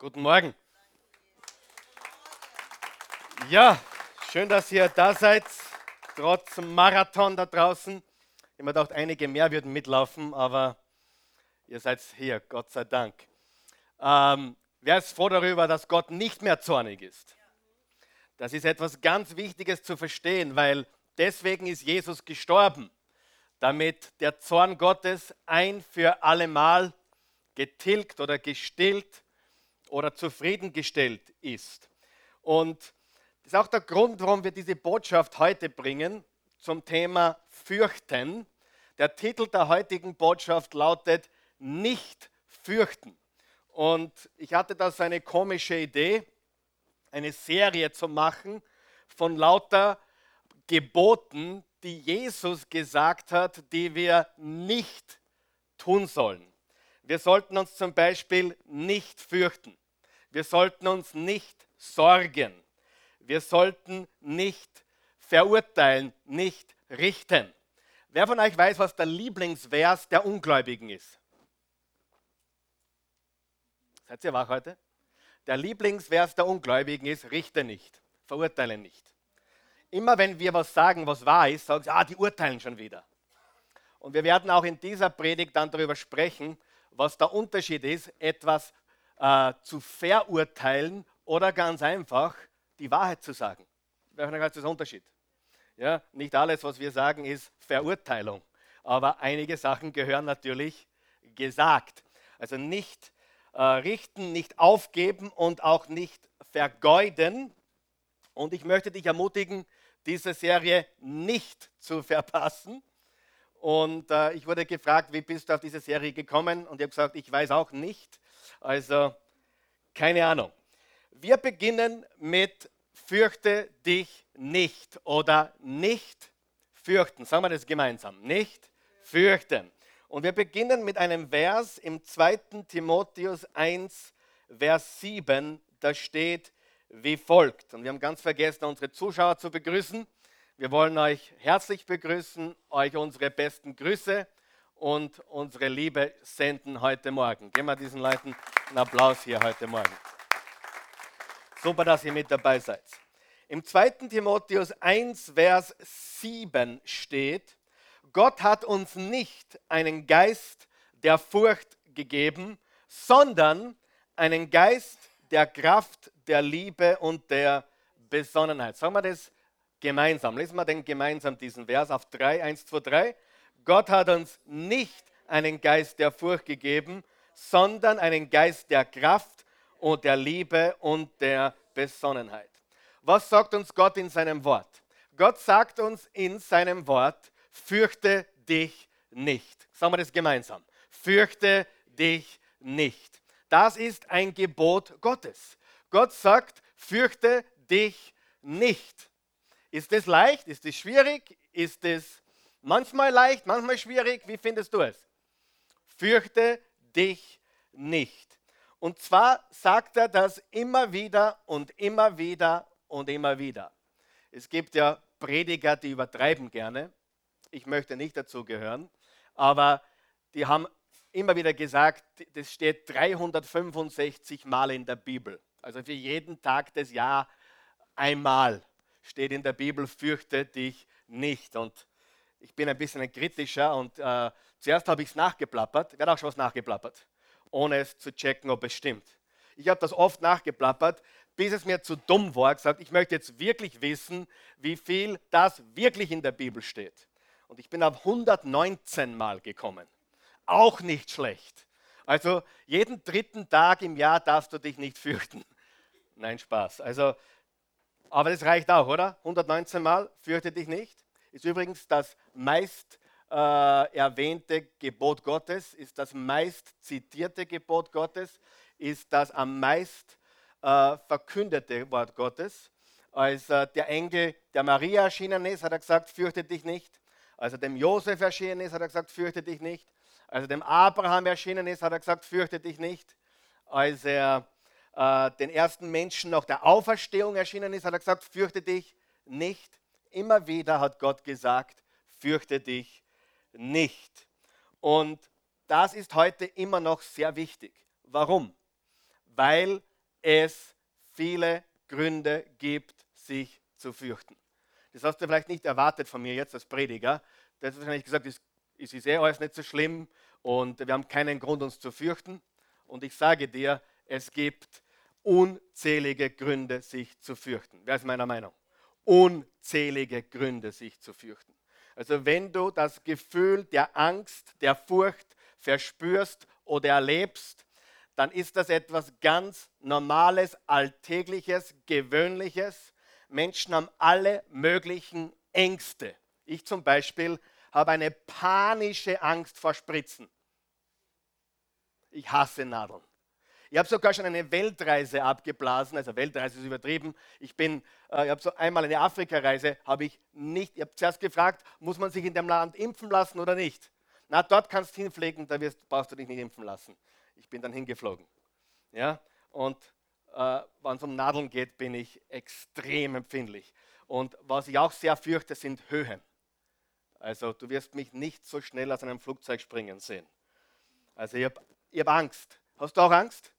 Guten Morgen. Ja, schön, dass ihr da seid, trotz Marathon da draußen. Ich mir gedacht, einige mehr würden mitlaufen, aber ihr seid hier, Gott sei Dank. Ähm, wer ist froh darüber, dass Gott nicht mehr zornig ist? Das ist etwas ganz Wichtiges zu verstehen, weil deswegen ist Jesus gestorben, damit der Zorn Gottes ein für allemal getilgt oder gestillt oder zufriedengestellt ist. Und das ist auch der Grund, warum wir diese Botschaft heute bringen zum Thema Fürchten. Der Titel der heutigen Botschaft lautet Nicht fürchten. Und ich hatte da so eine komische Idee, eine Serie zu machen von lauter Geboten, die Jesus gesagt hat, die wir nicht tun sollen. Wir sollten uns zum Beispiel nicht fürchten. Wir sollten uns nicht sorgen. Wir sollten nicht verurteilen, nicht richten. Wer von euch weiß, was der Lieblingsvers der Ungläubigen ist? Seid ihr wach heute? Der Lieblingsvers der Ungläubigen ist, richte nicht, verurteile nicht. Immer wenn wir was sagen, was wahr ist, sagen sie, ah, die urteilen schon wieder. Und wir werden auch in dieser Predigt dann darüber sprechen, was der Unterschied ist, etwas äh, zu verurteilen oder ganz einfach die Wahrheit zu sagen. Das ist der Unterschied. Ja, nicht alles, was wir sagen, ist Verurteilung, aber einige Sachen gehören natürlich gesagt. Also nicht äh, richten, nicht aufgeben und auch nicht vergeuden. Und ich möchte dich ermutigen, diese Serie nicht zu verpassen. Und äh, ich wurde gefragt, wie bist du auf diese Serie gekommen? Und ich habe gesagt, ich weiß auch nicht. Also keine Ahnung. Wir beginnen mit fürchte dich nicht oder nicht fürchten. Sagen wir das gemeinsam. Nicht fürchten. Und wir beginnen mit einem Vers im 2. Timotheus 1, Vers 7. Da steht wie folgt. Und wir haben ganz vergessen, unsere Zuschauer zu begrüßen. Wir wollen euch herzlich begrüßen, euch unsere besten Grüße und unsere Liebe senden heute Morgen. Geben wir diesen Leuten einen Applaus hier heute Morgen. Super, dass ihr mit dabei seid. Im 2. Timotheus 1, Vers 7 steht, Gott hat uns nicht einen Geist der Furcht gegeben, sondern einen Geist der Kraft, der Liebe und der Besonnenheit. Sagen wir das gemeinsam. Lesen wir den gemeinsam diesen Vers auf 3, 1, 2, 3. Gott hat uns nicht einen Geist der Furcht gegeben, sondern einen Geist der Kraft und der Liebe und der Besonnenheit. Was sagt uns Gott in seinem Wort? Gott sagt uns in seinem Wort, fürchte dich nicht. Sagen wir das gemeinsam. Fürchte dich nicht. Das ist ein Gebot Gottes. Gott sagt, fürchte dich nicht. Ist es leicht? Ist es schwierig? Ist es manchmal leicht, manchmal schwierig? Wie findest du es? Fürchte dich nicht. Und zwar sagt er das immer wieder und immer wieder und immer wieder. Es gibt ja Prediger, die übertreiben gerne. Ich möchte nicht dazu gehören. Aber die haben immer wieder gesagt, das steht 365 Mal in der Bibel. Also für jeden Tag des Jahres einmal steht in der Bibel, fürchte dich nicht. Und ich bin ein bisschen ein kritischer und äh, zuerst habe ich es nachgeplappert. Wer hat auch schon was nachgeplappert? Ohne es zu checken, ob es stimmt. Ich habe das oft nachgeplappert, bis es mir zu dumm war, gesagt, ich möchte jetzt wirklich wissen, wie viel das wirklich in der Bibel steht. Und ich bin auf 119 Mal gekommen. Auch nicht schlecht. Also jeden dritten Tag im Jahr darfst du dich nicht fürchten. Nein, Spaß. Also aber das reicht auch, oder? 119 Mal, fürchte dich nicht. Ist übrigens das meist äh, erwähnte Gebot Gottes, ist das meist zitierte Gebot Gottes, ist das am meist äh, verkündete Wort Gottes. Als äh, der Engel der Maria erschienen ist, hat er gesagt, fürchte dich nicht. Als er dem Josef erschienen ist, hat er gesagt, fürchte dich nicht. Als er dem Abraham erschienen ist, hat er gesagt, fürchte dich nicht. Als er äh, den ersten Menschen nach der Auferstehung erschienen ist, hat er gesagt, fürchte dich nicht. Immer wieder hat Gott gesagt, fürchte dich nicht. Und das ist heute immer noch sehr wichtig. Warum? Weil es viele Gründe gibt, sich zu fürchten. Das hast du vielleicht nicht erwartet von mir jetzt als Prediger. Das ist wahrscheinlich gesagt, es ist eh alles nicht so schlimm und wir haben keinen Grund, uns zu fürchten. Und ich sage dir, es gibt unzählige Gründe, sich zu fürchten. Wer ist meiner Meinung? Unzählige Gründe, sich zu fürchten. Also wenn du das Gefühl der Angst, der Furcht verspürst oder erlebst, dann ist das etwas ganz Normales, Alltägliches, Gewöhnliches. Menschen haben alle möglichen Ängste. Ich zum Beispiel habe eine panische Angst vor Spritzen. Ich hasse Nadeln. Ich habe sogar schon eine Weltreise abgeblasen, also Weltreise ist übertrieben. Ich bin, äh, ich habe so einmal eine Afrikareise, habe ich nicht, ich habe zuerst gefragt, muss man sich in dem Land impfen lassen oder nicht? Na, dort kannst du hinfliegen, da wirst, brauchst du dich nicht impfen lassen. Ich bin dann hingeflogen. Ja? Und äh, wenn es um Nadeln geht, bin ich extrem empfindlich. Und was ich auch sehr fürchte, sind Höhen. Also du wirst mich nicht so schnell aus einem Flugzeug springen sehen. Also ich habe hab Angst. Hast du auch Angst?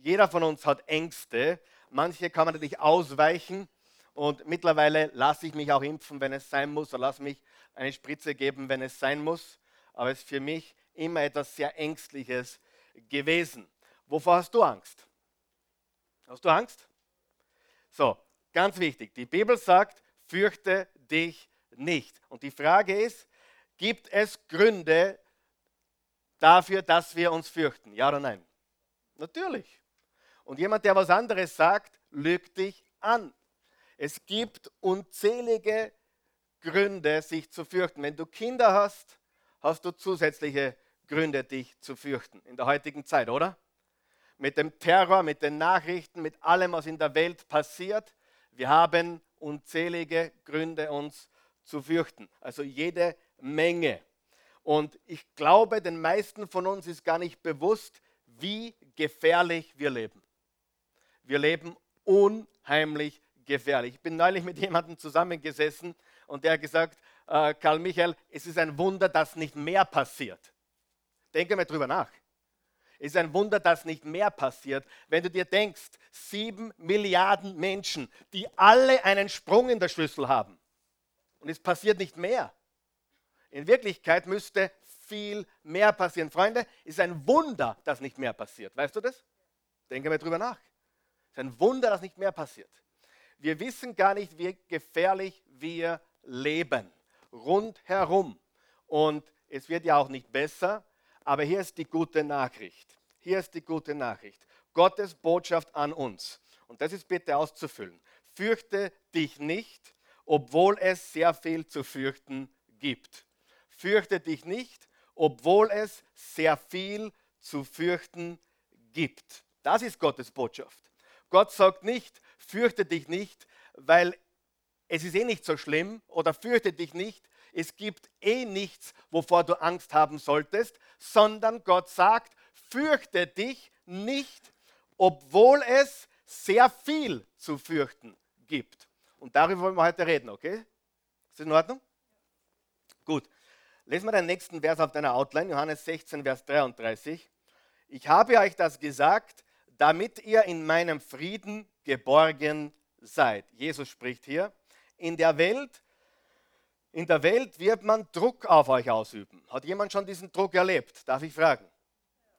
Jeder von uns hat Ängste. Manche kann man natürlich ausweichen. Und mittlerweile lasse ich mich auch impfen, wenn es sein muss, oder lasse mich eine Spritze geben, wenn es sein muss. Aber es ist für mich immer etwas sehr Ängstliches gewesen. Wovor hast du Angst? Hast du Angst? So, ganz wichtig. Die Bibel sagt, fürchte dich nicht. Und die Frage ist, gibt es Gründe dafür, dass wir uns fürchten? Ja oder nein? Natürlich. Und jemand, der was anderes sagt, lügt dich an. Es gibt unzählige Gründe, sich zu fürchten. Wenn du Kinder hast, hast du zusätzliche Gründe, dich zu fürchten in der heutigen Zeit, oder? Mit dem Terror, mit den Nachrichten, mit allem, was in der Welt passiert. Wir haben unzählige Gründe, uns zu fürchten. Also jede Menge. Und ich glaube, den meisten von uns ist gar nicht bewusst, wie gefährlich wir leben. Wir leben unheimlich gefährlich. Ich bin neulich mit jemandem zusammengesessen und der hat gesagt, äh, Karl Michael, es ist ein Wunder, dass nicht mehr passiert. Denke mal drüber nach. Es ist ein Wunder, dass nicht mehr passiert. Wenn du dir denkst, sieben Milliarden Menschen, die alle einen Sprung in der Schlüssel haben und es passiert nicht mehr. In Wirklichkeit müsste viel mehr passieren. Freunde, es ist ein Wunder, dass nicht mehr passiert. Weißt du das? Denke mal drüber nach. Ist ein Wunder, dass nicht mehr passiert. Wir wissen gar nicht, wie gefährlich wir leben. Rundherum. Und es wird ja auch nicht besser. Aber hier ist die gute Nachricht. Hier ist die gute Nachricht. Gottes Botschaft an uns. Und das ist bitte auszufüllen. Fürchte dich nicht, obwohl es sehr viel zu fürchten gibt. Fürchte dich nicht, obwohl es sehr viel zu fürchten gibt. Das ist Gottes Botschaft. Gott sagt nicht, fürchte dich nicht, weil es ist eh nicht so schlimm oder fürchte dich nicht, es gibt eh nichts, wovor du Angst haben solltest, sondern Gott sagt, fürchte dich nicht, obwohl es sehr viel zu fürchten gibt. Und darüber wollen wir heute reden, okay? Ist das in Ordnung? Gut. Lesen wir den nächsten Vers auf deiner Outline, Johannes 16, Vers 33. Ich habe euch das gesagt, damit ihr in meinem Frieden geborgen seid. Jesus spricht hier. In der Welt, in der Welt wird man Druck auf euch ausüben. Hat jemand schon diesen Druck erlebt? Darf ich fragen?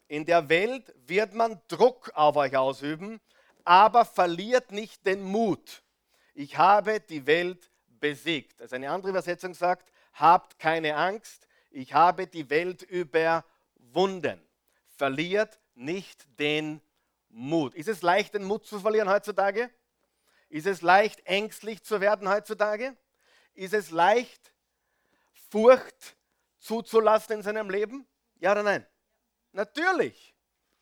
In der Welt wird man Druck auf euch ausüben, aber verliert nicht den Mut. Ich habe die Welt besiegt. Also eine andere Übersetzung sagt, habt keine Angst, ich habe die Welt überwunden. Verliert nicht den Mut. Ist es leicht, den Mut zu verlieren heutzutage? Ist es leicht, ängstlich zu werden heutzutage? Ist es leicht, Furcht zuzulassen in seinem Leben? Ja oder nein? Natürlich.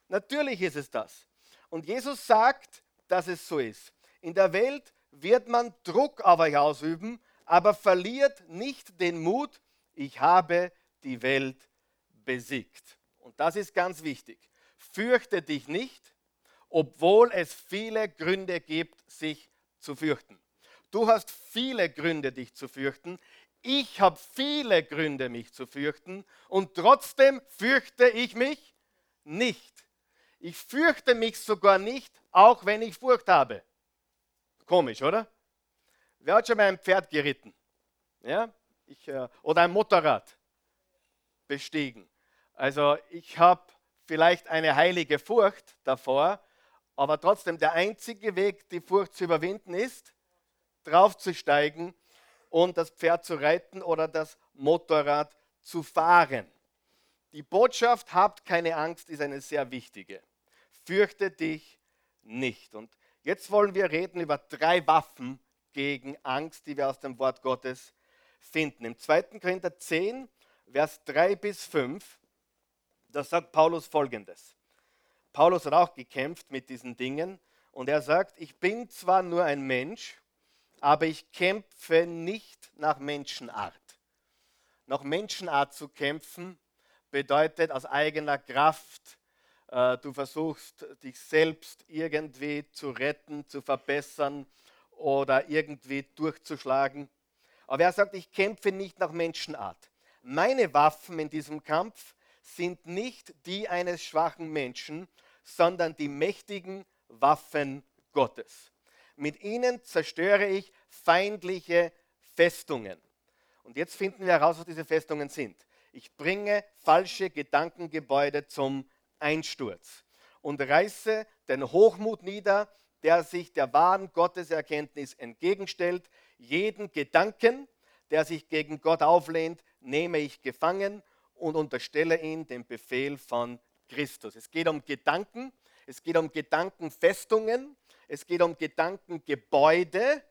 Natürlich ist es das. Und Jesus sagt, dass es so ist. In der Welt wird man Druck auf euch ausüben, aber verliert nicht den Mut, ich habe die Welt besiegt. Und das ist ganz wichtig. Fürchte dich nicht, obwohl es viele Gründe gibt, sich zu fürchten. Du hast viele Gründe, dich zu fürchten. Ich habe viele Gründe, mich zu fürchten. Und trotzdem fürchte ich mich nicht. Ich fürchte mich sogar nicht, auch wenn ich Furcht habe. Komisch, oder? Wer hat schon mal ein Pferd geritten? Ja? Ich, äh, oder ein Motorrad bestiegen? Also ich habe vielleicht eine heilige Furcht davor, aber trotzdem der einzige Weg, die Furcht zu überwinden, ist, draufzusteigen und das Pferd zu reiten oder das Motorrad zu fahren. Die Botschaft, habt keine Angst, ist eine sehr wichtige. Fürchte dich nicht. Und jetzt wollen wir reden über drei Waffen gegen Angst, die wir aus dem Wort Gottes finden. Im 2. Korinther 10, Vers 3 bis 5, da sagt Paulus folgendes. Paulus hat auch gekämpft mit diesen Dingen und er sagt, ich bin zwar nur ein Mensch, aber ich kämpfe nicht nach Menschenart. Nach Menschenart zu kämpfen bedeutet aus eigener Kraft, äh, du versuchst dich selbst irgendwie zu retten, zu verbessern oder irgendwie durchzuschlagen. Aber er sagt, ich kämpfe nicht nach Menschenart. Meine Waffen in diesem Kampf sind nicht die eines schwachen Menschen, sondern die mächtigen Waffen Gottes. Mit ihnen zerstöre ich feindliche Festungen. Und jetzt finden wir heraus, was diese Festungen sind. Ich bringe falsche Gedankengebäude zum Einsturz und reiße den Hochmut nieder, der sich der wahren Gotteserkenntnis entgegenstellt. Jeden Gedanken, der sich gegen Gott auflehnt, nehme ich gefangen und unterstelle ihn dem Befehl von Christus. Es geht um Gedanken, es geht um Gedankenfestungen, es geht um Gedankengebäude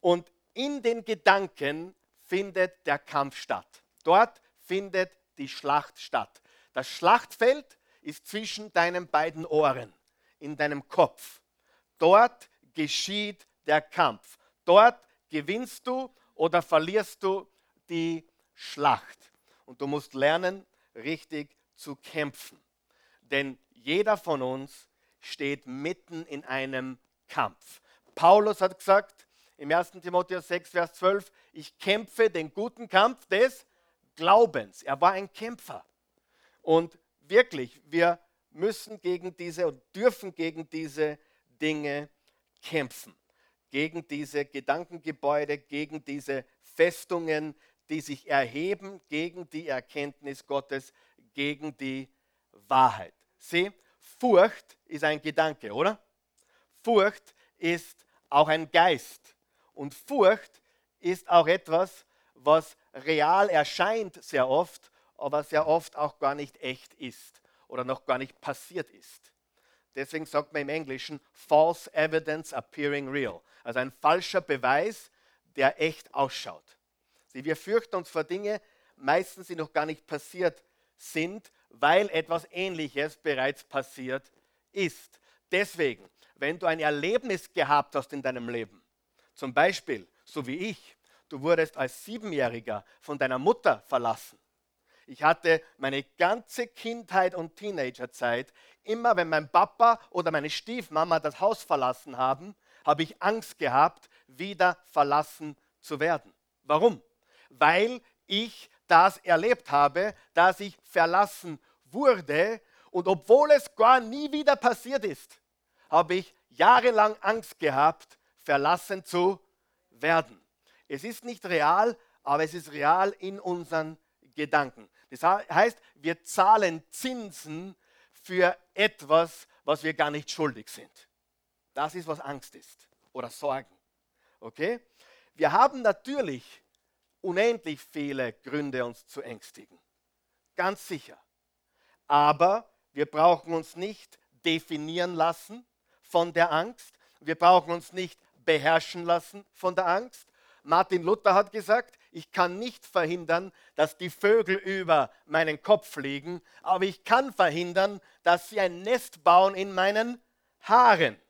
und in den Gedanken findet der Kampf statt. Dort findet die Schlacht statt. Das Schlachtfeld ist zwischen deinen beiden Ohren, in deinem Kopf. Dort geschieht der Kampf. Dort gewinnst du oder verlierst du die Schlacht. Und du musst lernen, richtig zu kämpfen. Denn jeder von uns steht mitten in einem Kampf. Paulus hat gesagt im 1. Timotheus 6, Vers 12, ich kämpfe den guten Kampf des Glaubens. Er war ein Kämpfer. Und wirklich, wir müssen gegen diese und dürfen gegen diese Dinge kämpfen. Gegen diese Gedankengebäude, gegen diese Festungen, die sich erheben gegen die Erkenntnis Gottes, gegen die Wahrheit. Sieh, Furcht ist ein Gedanke, oder? Furcht ist auch ein Geist. Und Furcht ist auch etwas, was real erscheint sehr oft, aber sehr oft auch gar nicht echt ist oder noch gar nicht passiert ist. Deswegen sagt man im Englischen false evidence appearing real. Also ein falscher Beweis, der echt ausschaut. Wir fürchten uns vor Dinge, meistens die noch gar nicht passiert sind, weil etwas Ähnliches bereits passiert ist. Deswegen, wenn du ein Erlebnis gehabt hast in deinem Leben, zum Beispiel, so wie ich, du wurdest als Siebenjähriger von deiner Mutter verlassen. Ich hatte meine ganze Kindheit und Teenagerzeit, immer wenn mein Papa oder meine Stiefmama das Haus verlassen haben, habe ich Angst gehabt, wieder verlassen zu werden. Warum? Weil ich das erlebt habe, dass ich verlassen wurde und obwohl es gar nie wieder passiert ist, habe ich jahrelang Angst gehabt, verlassen zu werden. Es ist nicht real, aber es ist real in unseren Gedanken. Das heißt, wir zahlen Zinsen für etwas, was wir gar nicht schuldig sind. Das ist, was Angst ist oder Sorgen. Okay? Wir haben natürlich unendlich viele Gründe, uns zu ängstigen. Ganz sicher. Aber wir brauchen uns nicht definieren lassen von der Angst. Wir brauchen uns nicht beherrschen lassen von der Angst. Martin Luther hat gesagt, ich kann nicht verhindern, dass die Vögel über meinen Kopf fliegen, aber ich kann verhindern, dass sie ein Nest bauen in meinen Haaren.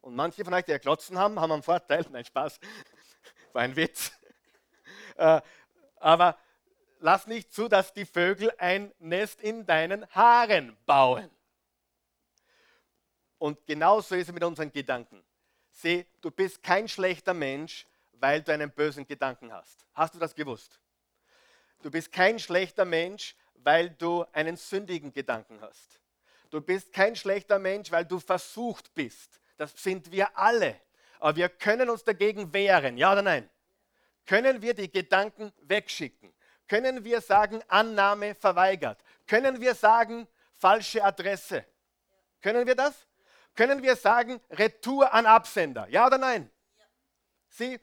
Und manche von euch, die ja Klotzen haben, haben einen Vorteil. Nein, Spaß. War ein Witz. Äh, aber lass nicht zu, dass die Vögel ein Nest in deinen Haaren bauen. Und genauso ist es mit unseren Gedanken. Sieh, du bist kein schlechter Mensch, weil du einen bösen Gedanken hast. Hast du das gewusst? Du bist kein schlechter Mensch, weil du einen sündigen Gedanken hast. Du bist kein schlechter Mensch, weil du versucht bist. Das sind wir alle. Aber wir können uns dagegen wehren, ja oder nein? Können wir die Gedanken wegschicken? Können wir sagen, Annahme verweigert? Können wir sagen, falsche Adresse? Können wir das? Können wir sagen, Retour an Absender? Ja oder nein? Ja. Sie,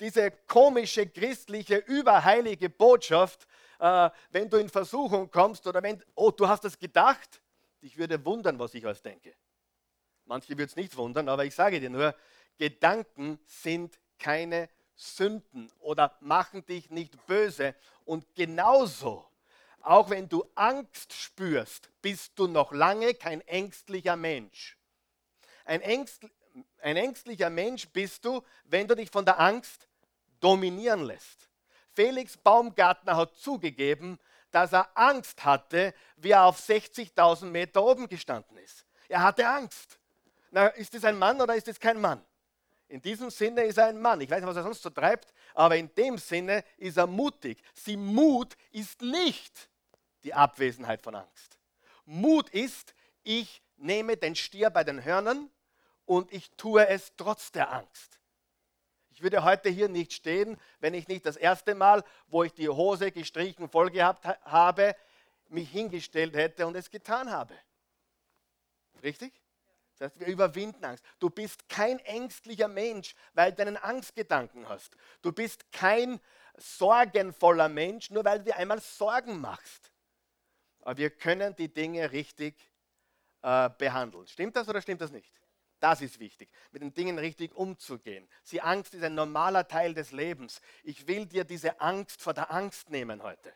diese komische christliche, überheilige Botschaft, äh, wenn du in Versuchung kommst oder wenn, oh, du hast das gedacht, ich würde wundern, was ich alles denke. Manche wird es nicht wundern, aber ich sage dir nur, Gedanken sind keine Sünden oder machen dich nicht böse. Und genauso, auch wenn du Angst spürst, bist du noch lange kein ängstlicher Mensch. Ein, Ängst, ein ängstlicher Mensch bist du, wenn du dich von der Angst dominieren lässt. Felix Baumgartner hat zugegeben, dass er Angst hatte, wie er auf 60.000 Meter oben gestanden ist. Er hatte Angst. Na, ist das ein Mann oder ist das kein Mann? In diesem Sinne ist er ein Mann. Ich weiß nicht, was er sonst so treibt, aber in dem Sinne ist er mutig. Sie Mut ist nicht die Abwesenheit von Angst. Mut ist, ich nehme den Stier bei den Hörnern und ich tue es trotz der Angst. Ich würde heute hier nicht stehen, wenn ich nicht das erste Mal, wo ich die Hose gestrichen voll gehabt habe, mich hingestellt hätte und es getan habe. Richtig? Das heißt, wir überwinden Angst. Du bist kein ängstlicher Mensch, weil du einen Angstgedanken hast. Du bist kein sorgenvoller Mensch, nur weil du dir einmal Sorgen machst. Aber wir können die Dinge richtig äh, behandeln. Stimmt das oder stimmt das nicht? Das ist wichtig, mit den Dingen richtig umzugehen. Die Angst ist ein normaler Teil des Lebens. Ich will dir diese Angst vor der Angst nehmen heute.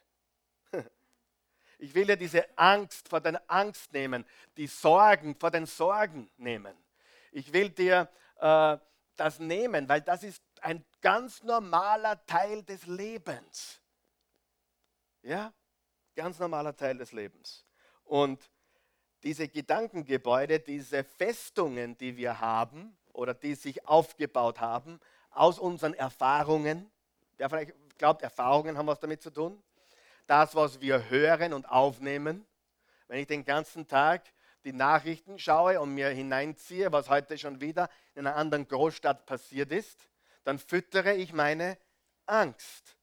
Ich will dir diese Angst vor der Angst nehmen, die Sorgen vor den Sorgen nehmen. Ich will dir äh, das nehmen, weil das ist ein ganz normaler Teil des Lebens. Ja, ganz normaler Teil des Lebens. Und diese Gedankengebäude, diese Festungen, die wir haben oder die sich aufgebaut haben aus unseren Erfahrungen, wer vielleicht glaubt, Erfahrungen haben was damit zu tun, das, was wir hören und aufnehmen. Wenn ich den ganzen Tag die Nachrichten schaue und mir hineinziehe, was heute schon wieder in einer anderen Großstadt passiert ist, dann füttere ich meine Angst.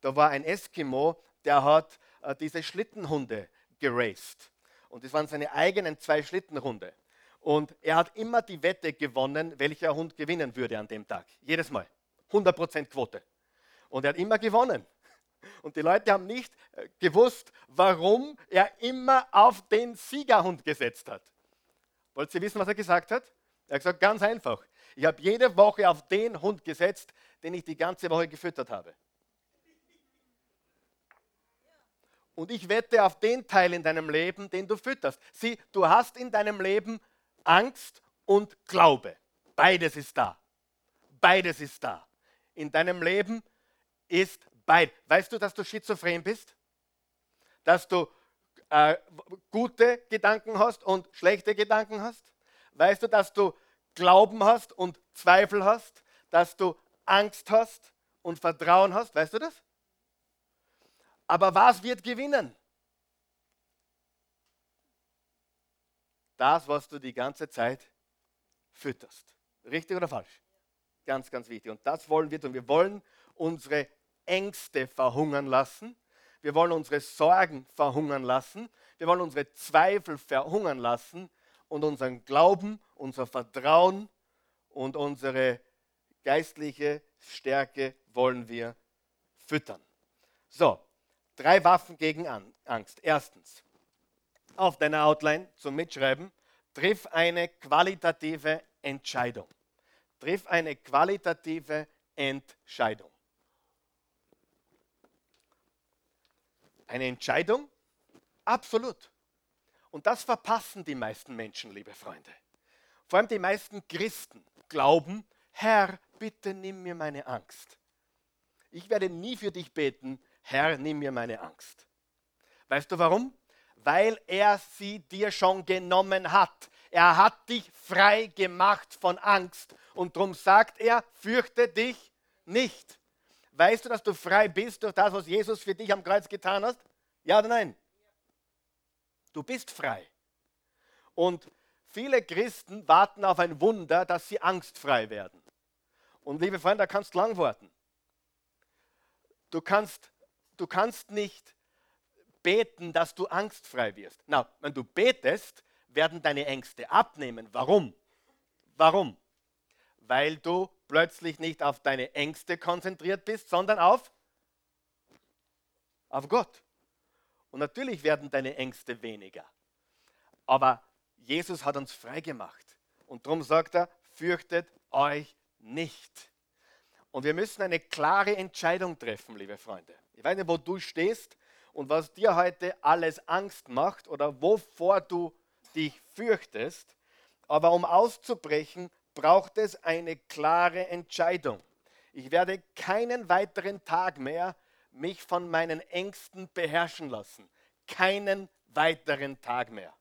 Da war ein Eskimo, der hat äh, diese Schlittenhunde geraced. Und das waren seine eigenen zwei Schlittenhunde. Und er hat immer die Wette gewonnen, welcher Hund gewinnen würde an dem Tag. Jedes Mal. 100% Quote. Und er hat immer gewonnen. Und die Leute haben nicht äh, gewusst, warum er immer auf den Siegerhund gesetzt hat. Wollt ihr wissen, was er gesagt hat? Er hat gesagt, ganz einfach. Ich habe jede Woche auf den Hund gesetzt, den ich die ganze Woche gefüttert habe. Und ich wette auf den Teil in deinem Leben, den du fütterst. Sieh, du hast in deinem Leben Angst und Glaube. Beides ist da. Beides ist da. In deinem Leben ist Beid. Weißt du, dass du schizophren bist? Dass du äh, gute Gedanken hast und schlechte Gedanken hast? Weißt du, dass du Glauben hast und Zweifel hast? Dass du Angst hast und Vertrauen hast? Weißt du das? Aber was wird gewinnen? Das, was du die ganze Zeit fütterst. Richtig oder falsch? Ganz, ganz wichtig. Und das wollen wir tun. Wir wollen unsere Ängste verhungern lassen. Wir wollen unsere Sorgen verhungern lassen. Wir wollen unsere Zweifel verhungern lassen und unseren Glauben, unser Vertrauen und unsere geistliche Stärke wollen wir füttern. So, drei Waffen gegen Angst. Erstens, auf deiner Outline zum Mitschreiben, triff eine qualitative Entscheidung. Triff eine qualitative Entscheidung. Eine Entscheidung? Absolut. Und das verpassen die meisten Menschen, liebe Freunde. Vor allem die meisten Christen glauben, Herr, bitte nimm mir meine Angst. Ich werde nie für dich beten, Herr, nimm mir meine Angst. Weißt du warum? Weil er sie dir schon genommen hat. Er hat dich frei gemacht von Angst. Und darum sagt er, fürchte dich nicht. Weißt du, dass du frei bist durch das, was Jesus für dich am Kreuz getan hat? Ja oder nein? Du bist frei. Und viele Christen warten auf ein Wunder, dass sie angstfrei werden. Und liebe Freunde, da kannst du lang warten. Du kannst, du kannst nicht beten, dass du angstfrei wirst. Na, wenn du betest, werden deine Ängste abnehmen. Warum? Warum? Weil du plötzlich nicht auf deine Ängste konzentriert bist, sondern auf, auf Gott. Und natürlich werden deine Ängste weniger. Aber Jesus hat uns frei gemacht. Und darum sagt er, fürchtet euch nicht. Und wir müssen eine klare Entscheidung treffen, liebe Freunde. Ich weiß nicht, wo du stehst und was dir heute alles Angst macht oder wovor du dich fürchtest. Aber um auszubrechen, braucht es eine klare Entscheidung. Ich werde keinen weiteren Tag mehr mich von meinen Ängsten beherrschen lassen. Keinen weiteren Tag mehr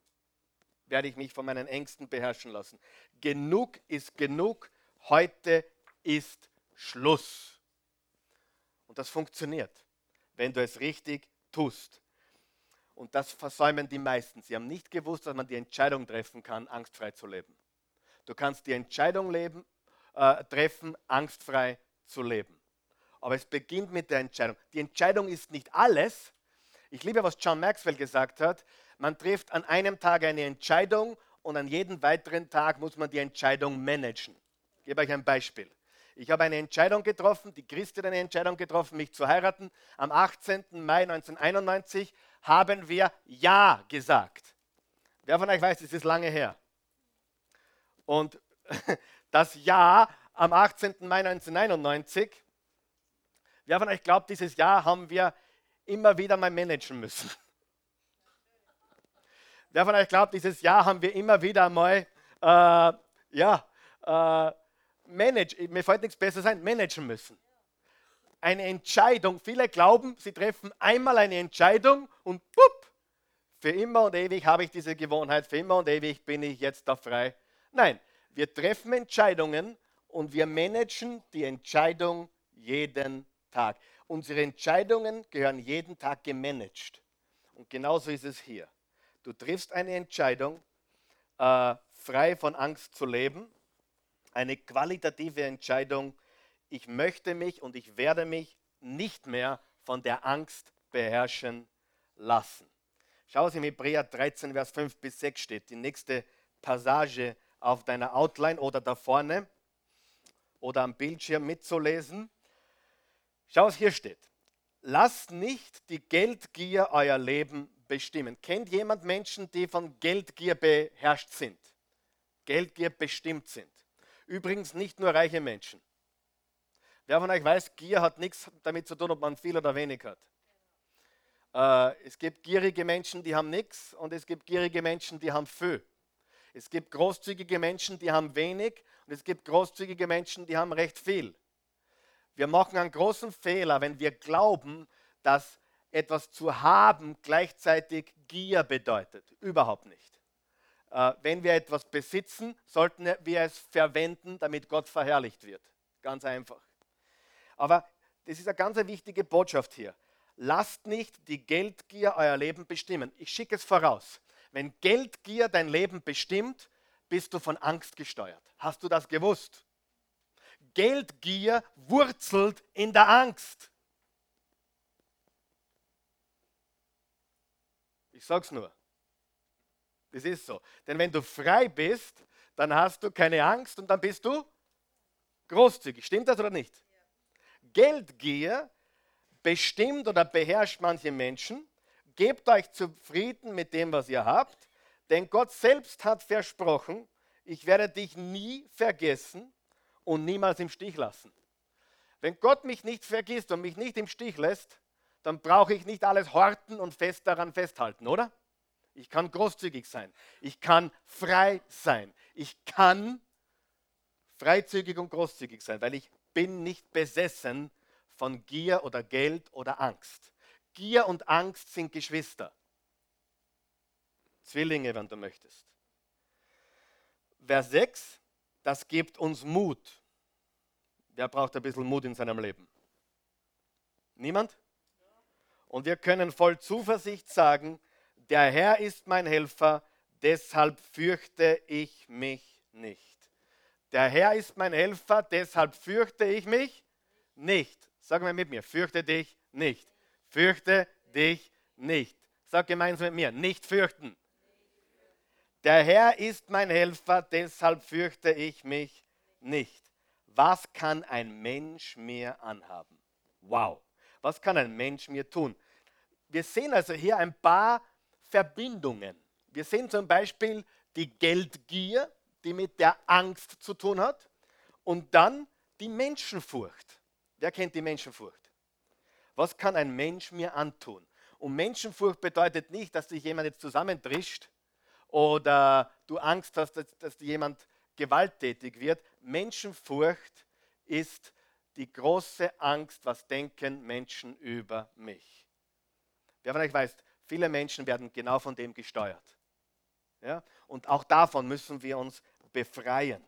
werde ich mich von meinen Ängsten beherrschen lassen. Genug ist genug. Heute ist Schluss. Und das funktioniert, wenn du es richtig tust. Und das versäumen die meisten. Sie haben nicht gewusst, dass man die Entscheidung treffen kann, angstfrei zu leben. Du kannst die Entscheidung leben, äh, treffen, angstfrei zu leben. Aber es beginnt mit der Entscheidung. Die Entscheidung ist nicht alles. Ich liebe, was John Maxwell gesagt hat. Man trifft an einem Tag eine Entscheidung und an jedem weiteren Tag muss man die Entscheidung managen. Ich gebe euch ein Beispiel. Ich habe eine Entscheidung getroffen, die Christi hat eine Entscheidung getroffen, mich zu heiraten. Am 18. Mai 1991 haben wir Ja gesagt. Wer von euch weiß, es ist lange her. Und das Ja am 18. Mai 1991, wer von euch glaubt, dieses Jahr haben wir immer wieder mal managen müssen? Wer von euch glaubt, dieses Jahr haben wir immer wieder mal, äh, ja, äh, manage, mir fällt nichts Besseres ein, managen müssen. Eine Entscheidung, viele glauben, sie treffen einmal eine Entscheidung und pup, für immer und ewig habe ich diese Gewohnheit, für immer und ewig bin ich jetzt da frei. Nein, wir treffen Entscheidungen und wir managen die Entscheidung jeden Tag. Unsere Entscheidungen gehören jeden Tag gemanagt. Und genauso ist es hier. Du triffst eine Entscheidung, äh, frei von Angst zu leben, eine qualitative Entscheidung, ich möchte mich und ich werde mich nicht mehr von der Angst beherrschen lassen. Schau, was im Hebräer 13, Vers 5 bis 6 steht. Die nächste Passage auf deiner Outline oder da vorne oder am Bildschirm mitzulesen. Schau, was hier steht. Lasst nicht die Geldgier euer Leben bestimmen. Kennt jemand Menschen, die von Geldgier beherrscht sind? Geldgier bestimmt sind. Übrigens nicht nur reiche Menschen. Wer von euch weiß, Gier hat nichts damit zu tun, ob man viel oder wenig hat. Äh, es gibt gierige Menschen, die haben nichts und es gibt gierige Menschen, die haben viel. Es gibt großzügige Menschen, die haben wenig und es gibt großzügige Menschen, die haben recht viel. Wir machen einen großen Fehler, wenn wir glauben, dass etwas zu haben gleichzeitig Gier bedeutet. Überhaupt nicht. Äh, wenn wir etwas besitzen, sollten wir es verwenden, damit Gott verherrlicht wird. Ganz einfach. Aber das ist eine ganz wichtige Botschaft hier. Lasst nicht die Geldgier euer Leben bestimmen. Ich schicke es voraus. Wenn Geldgier dein Leben bestimmt, bist du von Angst gesteuert. Hast du das gewusst? Geldgier wurzelt in der Angst. Ich sag's nur. Das ist so. Denn wenn du frei bist, dann hast du keine Angst und dann bist du großzügig. Stimmt das oder nicht? Geldgier bestimmt oder beherrscht manche Menschen Gebt euch zufrieden mit dem, was ihr habt, denn Gott selbst hat versprochen, ich werde dich nie vergessen und niemals im Stich lassen. Wenn Gott mich nicht vergisst und mich nicht im Stich lässt, dann brauche ich nicht alles horten und fest daran festhalten, oder? Ich kann großzügig sein. Ich kann frei sein. Ich kann freizügig und großzügig sein, weil ich bin nicht besessen von Gier oder Geld oder Angst. Gier und Angst sind Geschwister. Zwillinge, wenn du möchtest. Vers 6, das gibt uns Mut. Wer braucht ein bisschen Mut in seinem Leben? Niemand? Und wir können voll Zuversicht sagen, der Herr ist mein Helfer, deshalb fürchte ich mich nicht. Der Herr ist mein Helfer, deshalb fürchte ich mich nicht. Sag mal mit mir, fürchte dich nicht. Fürchte dich nicht. Sag gemeinsam mit mir, nicht fürchten. Der Herr ist mein Helfer, deshalb fürchte ich mich nicht. Was kann ein Mensch mir anhaben? Wow, was kann ein Mensch mir tun? Wir sehen also hier ein paar Verbindungen. Wir sehen zum Beispiel die Geldgier, die mit der Angst zu tun hat, und dann die Menschenfurcht. Wer kennt die Menschenfurcht? Was kann ein Mensch mir antun? Und Menschenfurcht bedeutet nicht, dass dich jemand jetzt zusammentrischt oder du Angst hast, dass, dass jemand gewalttätig wird. Menschenfurcht ist die große Angst, was denken Menschen über mich. Wer von euch weiß, viele Menschen werden genau von dem gesteuert. Ja? Und auch davon müssen wir uns befreien.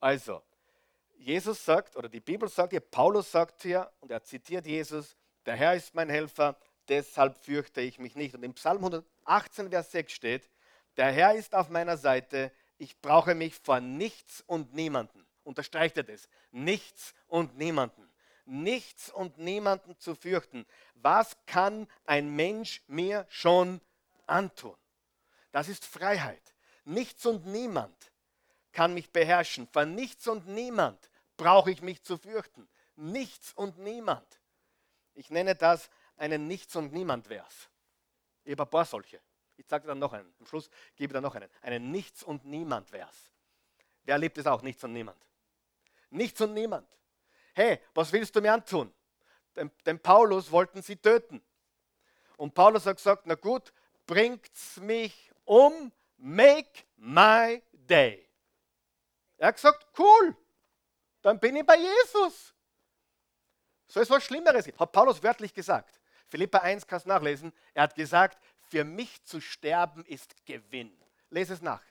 Also, Jesus sagt, oder die Bibel sagt hier, Paulus sagt hier, und er zitiert Jesus, der Herr ist mein Helfer, deshalb fürchte ich mich nicht. Und im Psalm 118, Vers 6 steht, der Herr ist auf meiner Seite, ich brauche mich vor nichts und niemanden. Unterstreicht er das? Nichts und niemanden. Nichts und niemanden zu fürchten. Was kann ein Mensch mir schon antun? Das ist Freiheit. Nichts und niemand kann mich beherrschen. Vor nichts und niemand brauche ich mich zu fürchten. Nichts und niemand. Ich nenne das einen Nichts und Niemand Vers. Ich habe ein paar solche. Ich sage dann noch einen. Am Schluss gebe ich dann noch einen. Einen Nichts und Niemand Vers. Wer liebt es auch? Nichts und Niemand. Nichts und Niemand. Hey, was willst du mir antun? Den, den Paulus wollten sie töten. Und Paulus hat gesagt, na gut, bringt's mich um, make my day. Er hat gesagt, cool, dann bin ich bei Jesus. Soll es was Schlimmeres geben? Hat Paulus wörtlich gesagt. Philippa 1 kannst du nachlesen. Er hat gesagt, für mich zu sterben ist Gewinn. Lese es nach.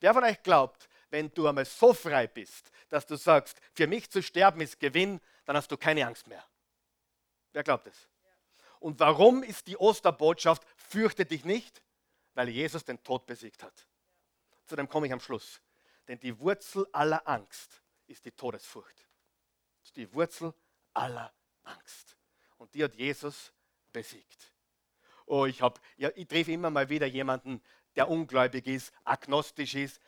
Wer von euch glaubt, wenn du einmal so frei bist, dass du sagst, für mich zu sterben ist Gewinn, dann hast du keine Angst mehr. Wer glaubt es? Und warum ist die Osterbotschaft, fürchte dich nicht? Weil Jesus den Tod besiegt hat. Zu dem komme ich am Schluss. Denn die Wurzel aller Angst ist die Todesfurcht. Das ist die Wurzel aller Angst. Und die hat Jesus besiegt oh, ich, hab, ja, ich treffe immer mal wieder jemanden, der ungläubig ist, agnostisch ist,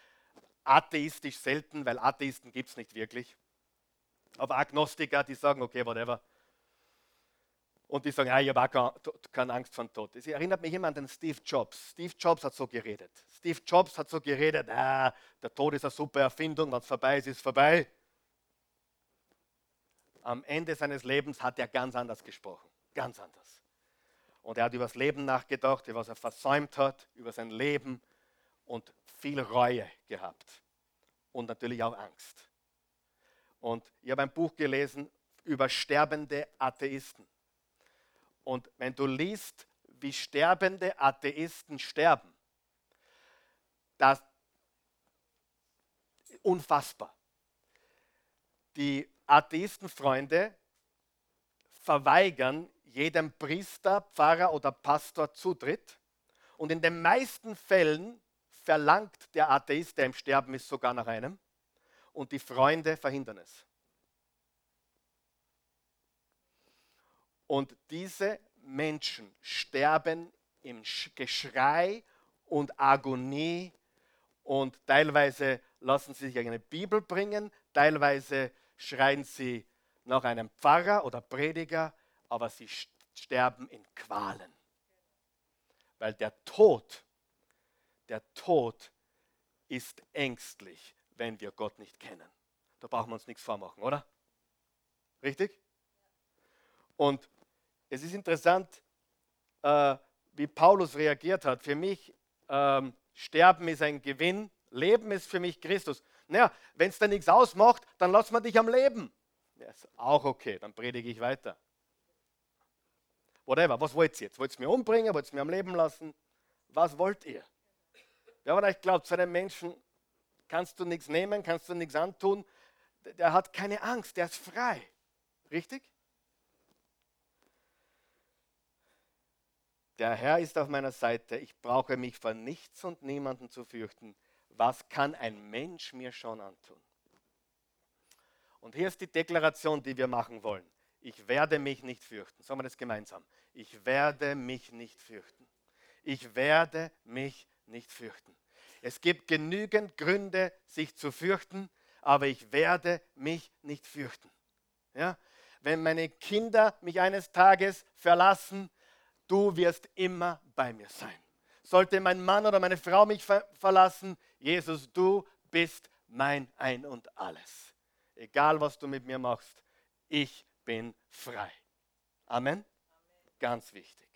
atheistisch selten, weil Atheisten gibt es nicht wirklich. Aber Agnostiker, die sagen, okay, whatever. Und die sagen, ja, ich habe auch keine Angst vor dem Tod. Das erinnert mich immer an den Steve Jobs. Steve Jobs hat so geredet. Steve Jobs hat so geredet, ah, der Tod ist eine super Erfindung, wenn es vorbei ist, ist vorbei. Am Ende seines Lebens hat er ganz anders gesprochen. Ganz anders. Und er hat über das Leben nachgedacht, über was er versäumt hat, über sein Leben und viel Reue gehabt. Und natürlich auch Angst. Und ich habe ein Buch gelesen über sterbende Atheisten. Und wenn du liest, wie sterbende Atheisten sterben, das unfassbar. Die Atheistenfreunde verweigern jedem Priester, Pfarrer oder Pastor Zutritt. Und in den meisten Fällen verlangt der Atheist, der im Sterben ist, sogar nach einem. Und die Freunde verhindern es. Und diese Menschen sterben im Geschrei und Agonie und teilweise lassen sie sich eine Bibel bringen, teilweise schreien sie nach einem Pfarrer oder Prediger aber sie sterben in Qualen. Weil der Tod, der Tod ist ängstlich, wenn wir Gott nicht kennen. Da brauchen wir uns nichts vormachen, oder? Richtig? Und es ist interessant, äh, wie Paulus reagiert hat. Für mich, ähm, Sterben ist ein Gewinn, Leben ist für mich Christus. Naja, wenn es da nichts ausmacht, dann lass man dich am Leben. Ja, ist auch okay, dann predige ich weiter whatever, was wollt ihr jetzt? Wollt ihr mich umbringen? Wollt ihr mich am Leben lassen? Was wollt ihr? Wer von euch glaubt, zu einem Menschen kannst du nichts nehmen, kannst du nichts antun, der hat keine Angst, der ist frei. Richtig? Der Herr ist auf meiner Seite. Ich brauche mich vor nichts und niemanden zu fürchten. Was kann ein Mensch mir schon antun? Und hier ist die Deklaration, die wir machen wollen. Ich werde mich nicht fürchten. Sagen wir das gemeinsam. Ich werde mich nicht fürchten. Ich werde mich nicht fürchten. Es gibt genügend Gründe, sich zu fürchten, aber ich werde mich nicht fürchten. Ja? Wenn meine Kinder mich eines Tages verlassen, du wirst immer bei mir sein. Sollte mein Mann oder meine Frau mich ver verlassen, Jesus, du bist mein Ein und alles. Egal was du mit mir machst, ich bin frei. Amen. Amen. Ganz wichtig.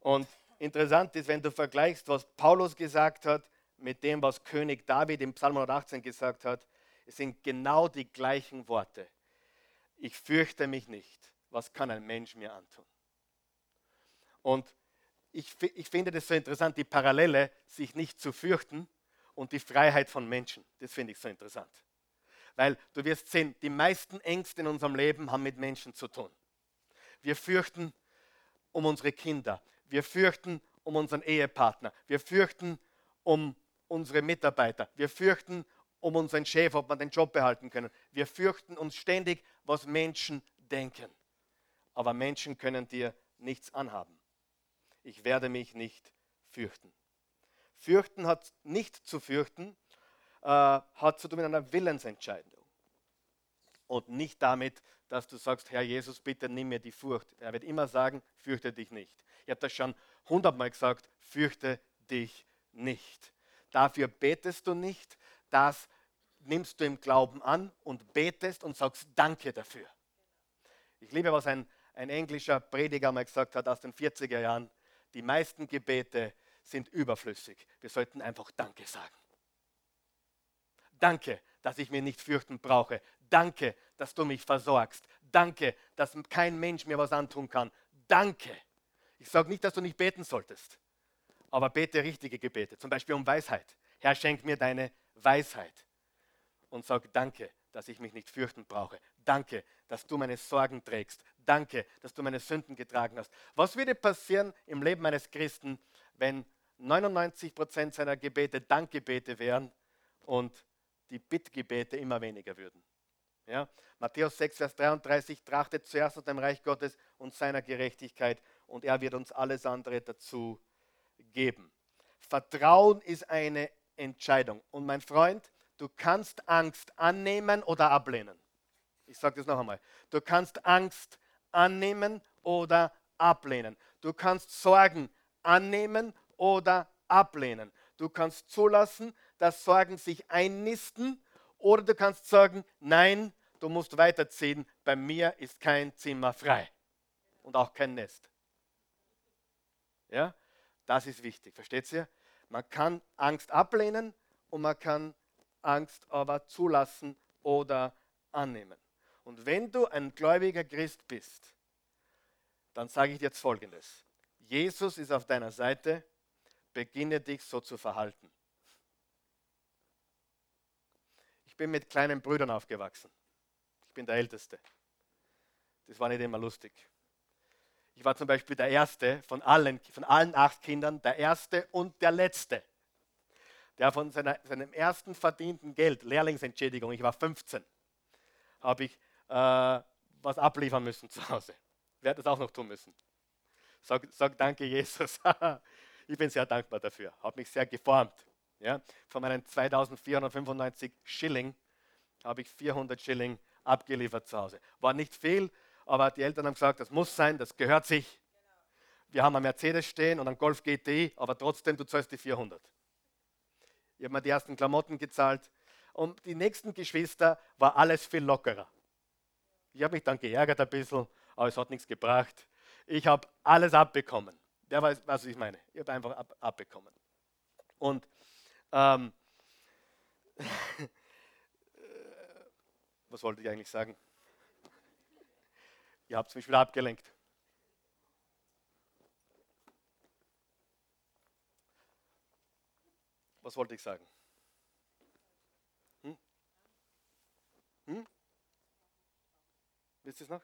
Und interessant ist, wenn du vergleichst, was Paulus gesagt hat mit dem, was König David im Psalm 118 gesagt hat, es sind genau die gleichen Worte. Ich fürchte mich nicht. Was kann ein Mensch mir antun? Und ich, ich finde das so interessant, die Parallele, sich nicht zu fürchten und die Freiheit von Menschen. Das finde ich so interessant. Weil du wirst sehen, die meisten Ängste in unserem Leben haben mit Menschen zu tun. Wir fürchten um unsere Kinder. Wir fürchten um unseren Ehepartner. Wir fürchten um unsere Mitarbeiter. Wir fürchten um unseren Chef, ob wir den Job behalten können. Wir fürchten uns ständig, was Menschen denken. Aber Menschen können dir nichts anhaben. Ich werde mich nicht fürchten. Fürchten hat nicht zu fürchten, äh, hat zu tun mit einer Willensentscheidung. Und nicht damit, dass du sagst, Herr Jesus, bitte nimm mir die Furcht. Er wird immer sagen, fürchte dich nicht. Ich habe das schon hundertmal gesagt, fürchte dich nicht. Dafür betest du nicht, das nimmst du im Glauben an und betest und sagst Danke dafür. Ich liebe, was ein, ein englischer Prediger mal gesagt hat aus den 40er Jahren. Die meisten Gebete sind überflüssig. Wir sollten einfach Danke sagen. Danke, dass ich mir nicht fürchten brauche. Danke, dass du mich versorgst. Danke, dass kein Mensch mir was antun kann. Danke. Ich sage nicht, dass du nicht beten solltest, aber bete richtige Gebete, zum Beispiel um Weisheit. Herr, schenk mir deine Weisheit und sag Danke, dass ich mich nicht fürchten brauche. Danke, dass du meine Sorgen trägst. Danke, dass du meine Sünden getragen hast. Was würde passieren im Leben eines Christen, wenn 99 Prozent seiner Gebete Dankgebete wären und die Bittgebete immer weniger würden? Ja? Matthäus 6, Vers 33, trachtet zuerst nach dem Reich Gottes und seiner Gerechtigkeit und er wird uns alles andere dazu geben. Vertrauen ist eine Entscheidung. Und mein Freund, Du kannst Angst annehmen oder ablehnen. Ich sage das noch einmal. Du kannst Angst annehmen oder ablehnen. Du kannst Sorgen annehmen oder ablehnen. Du kannst zulassen, dass Sorgen sich einnisten oder du kannst sagen, nein, du musst weiterziehen. Bei mir ist kein Zimmer frei und auch kein Nest. Ja, das ist wichtig. Versteht ihr? Man kann Angst ablehnen und man kann Angst aber zulassen oder annehmen. Und wenn du ein gläubiger Christ bist, dann sage ich dir jetzt Folgendes. Jesus ist auf deiner Seite, beginne dich so zu verhalten. Ich bin mit kleinen Brüdern aufgewachsen. Ich bin der Älteste. Das war nicht immer lustig. Ich war zum Beispiel der Erste von allen, von allen acht Kindern, der Erste und der Letzte der von seiner, seinem ersten verdienten Geld, Lehrlingsentschädigung, ich war 15, habe ich äh, was abliefern müssen zu Hause. Werde das auch noch tun müssen. Sag, sag danke, Jesus. ich bin sehr dankbar dafür. Habe mich sehr geformt. Ja? Von meinen 2495 Schilling habe ich 400 Schilling abgeliefert zu Hause. War nicht viel, aber die Eltern haben gesagt, das muss sein, das gehört sich. Wir haben einen Mercedes stehen und einen Golf GTI, aber trotzdem, du zahlst die 400. Ich habe mir die ersten Klamotten gezahlt. Und die nächsten Geschwister war alles viel lockerer. Ich habe mich dann geärgert ein bisschen, aber es hat nichts gebracht. Ich habe alles abbekommen. Der weiß, was ich meine. Ich habe einfach ab, abbekommen. Und ähm, was wollte ich eigentlich sagen? Ihr habt mich wieder abgelenkt. Was wollte ich sagen? Hm? Hm? Wisst ihr es noch?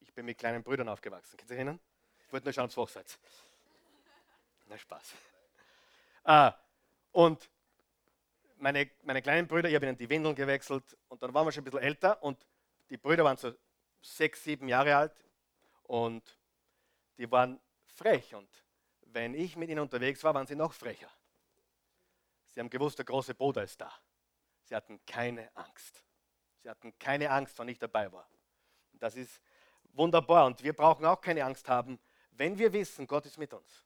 Ich bin mit kleinen Brüdern aufgewachsen. Könnt ihr erinnern? Ich wollte nur schauen, ob ihr wach seid. Na, Spaß. Ah, und meine, meine kleinen Brüder, ich habe ihnen die Windeln gewechselt und dann waren wir schon ein bisschen älter und die Brüder waren so sechs, sieben Jahre alt und die waren frech und wenn ich mit ihnen unterwegs war, waren sie noch frecher. Sie haben gewusst, der große Bruder ist da. Sie hatten keine Angst. Sie hatten keine Angst, wann ich dabei war. Und das ist wunderbar und wir brauchen auch keine Angst haben, wenn wir wissen, Gott ist mit uns.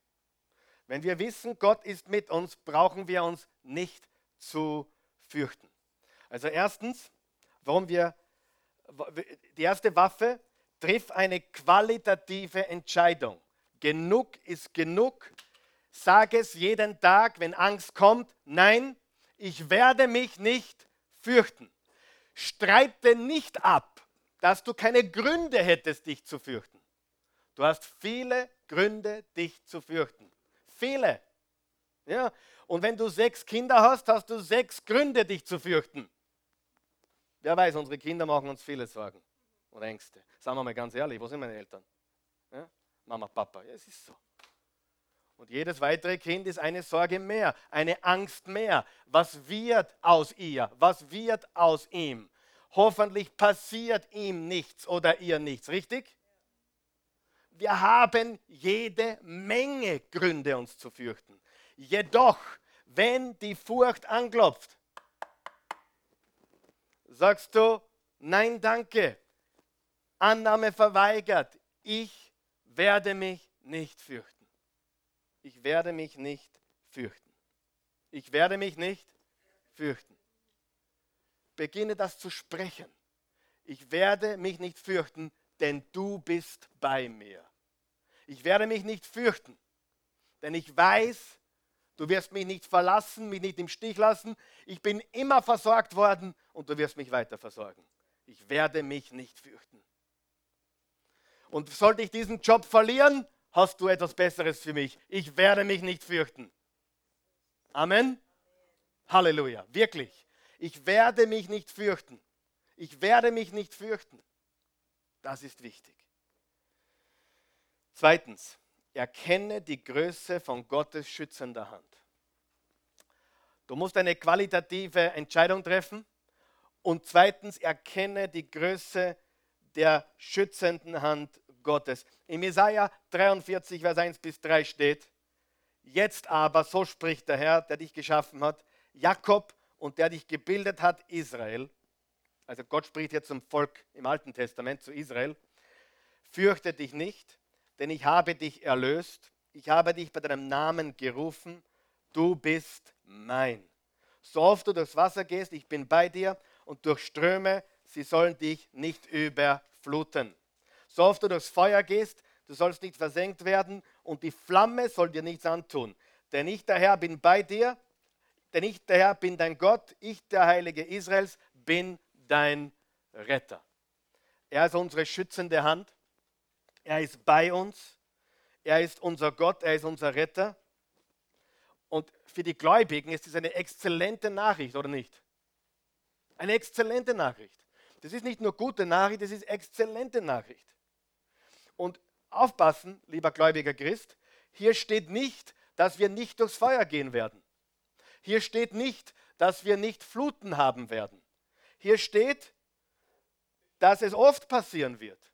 Wenn wir wissen, Gott ist mit uns, brauchen wir uns nicht zu fürchten. Also erstens, warum wir die erste Waffe, triff eine qualitative Entscheidung. Genug ist genug. Sag es jeden Tag, wenn Angst kommt. Nein, ich werde mich nicht fürchten. Streite nicht ab, dass du keine Gründe hättest, dich zu fürchten. Du hast viele Gründe, dich zu fürchten. Viele. Ja? Und wenn du sechs Kinder hast, hast du sechs Gründe, dich zu fürchten. Wer weiß, unsere Kinder machen uns viele Sorgen oder Ängste. Sagen wir mal ganz ehrlich, wo sind meine Eltern? Mama, Papa, ja, es ist so. Und jedes weitere Kind ist eine Sorge mehr, eine Angst mehr. Was wird aus ihr? Was wird aus ihm? Hoffentlich passiert ihm nichts oder ihr nichts, richtig? Wir haben jede Menge Gründe, uns zu fürchten. Jedoch, wenn die Furcht anklopft, sagst du, nein, danke, Annahme verweigert, ich werde mich nicht fürchten. Ich werde mich nicht fürchten. Ich werde mich nicht fürchten. Beginne das zu sprechen. Ich werde mich nicht fürchten, denn du bist bei mir. Ich werde mich nicht fürchten, denn ich weiß, du wirst mich nicht verlassen, mich nicht im Stich lassen. Ich bin immer versorgt worden und du wirst mich weiter versorgen. Ich werde mich nicht fürchten. Und sollte ich diesen Job verlieren, hast du etwas Besseres für mich. Ich werde mich nicht fürchten. Amen. Halleluja. Wirklich. Ich werde mich nicht fürchten. Ich werde mich nicht fürchten. Das ist wichtig. Zweitens, erkenne die Größe von Gottes schützender Hand. Du musst eine qualitative Entscheidung treffen. Und zweitens, erkenne die Größe der schützenden Hand Gottes. In Jesaja 43, Vers 1 bis 3 steht: Jetzt aber, so spricht der Herr, der dich geschaffen hat, Jakob und der dich gebildet hat, Israel. Also Gott spricht hier zum Volk im Alten Testament, zu Israel. Fürchte dich nicht, denn ich habe dich erlöst, ich habe dich bei deinem Namen gerufen, du bist mein. So oft du durchs Wasser gehst, ich bin bei dir und durch Ströme, sie sollen dich nicht überfluten. So oft du durchs Feuer gehst, du sollst nicht versenkt werden und die Flamme soll dir nichts antun. Denn ich, der Herr, bin bei dir, denn ich, der Herr, bin dein Gott, ich, der Heilige Israels, bin dein Retter. Er ist unsere schützende Hand. Er ist bei uns. Er ist unser Gott. Er ist unser Retter. Und für die Gläubigen ist es eine exzellente Nachricht, oder nicht? Eine exzellente Nachricht. Das ist nicht nur gute Nachricht, das ist exzellente Nachricht. Und aufpassen, lieber gläubiger Christ, hier steht nicht, dass wir nicht durchs Feuer gehen werden. Hier steht nicht, dass wir nicht Fluten haben werden. Hier steht, dass es oft passieren wird.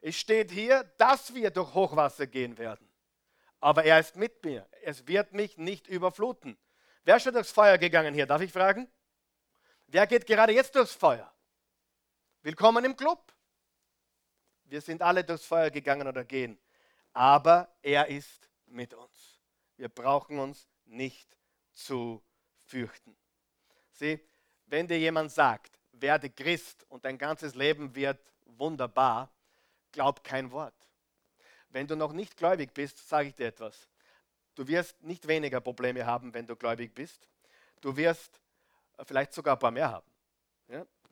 Es steht hier, dass wir durch Hochwasser gehen werden. Aber er ist mit mir. Es wird mich nicht überfluten. Wer ist schon durchs Feuer gegangen hier? Darf ich fragen? Wer geht gerade jetzt durchs Feuer? Willkommen im Club. Wir sind alle durchs Feuer gegangen oder gehen. Aber er ist mit uns. Wir brauchen uns nicht zu fürchten. Sieh, wenn dir jemand sagt, werde Christ und dein ganzes Leben wird wunderbar, glaub kein Wort. Wenn du noch nicht gläubig bist, sage ich dir etwas. Du wirst nicht weniger Probleme haben, wenn du gläubig bist. Du wirst äh, vielleicht sogar ein paar mehr haben.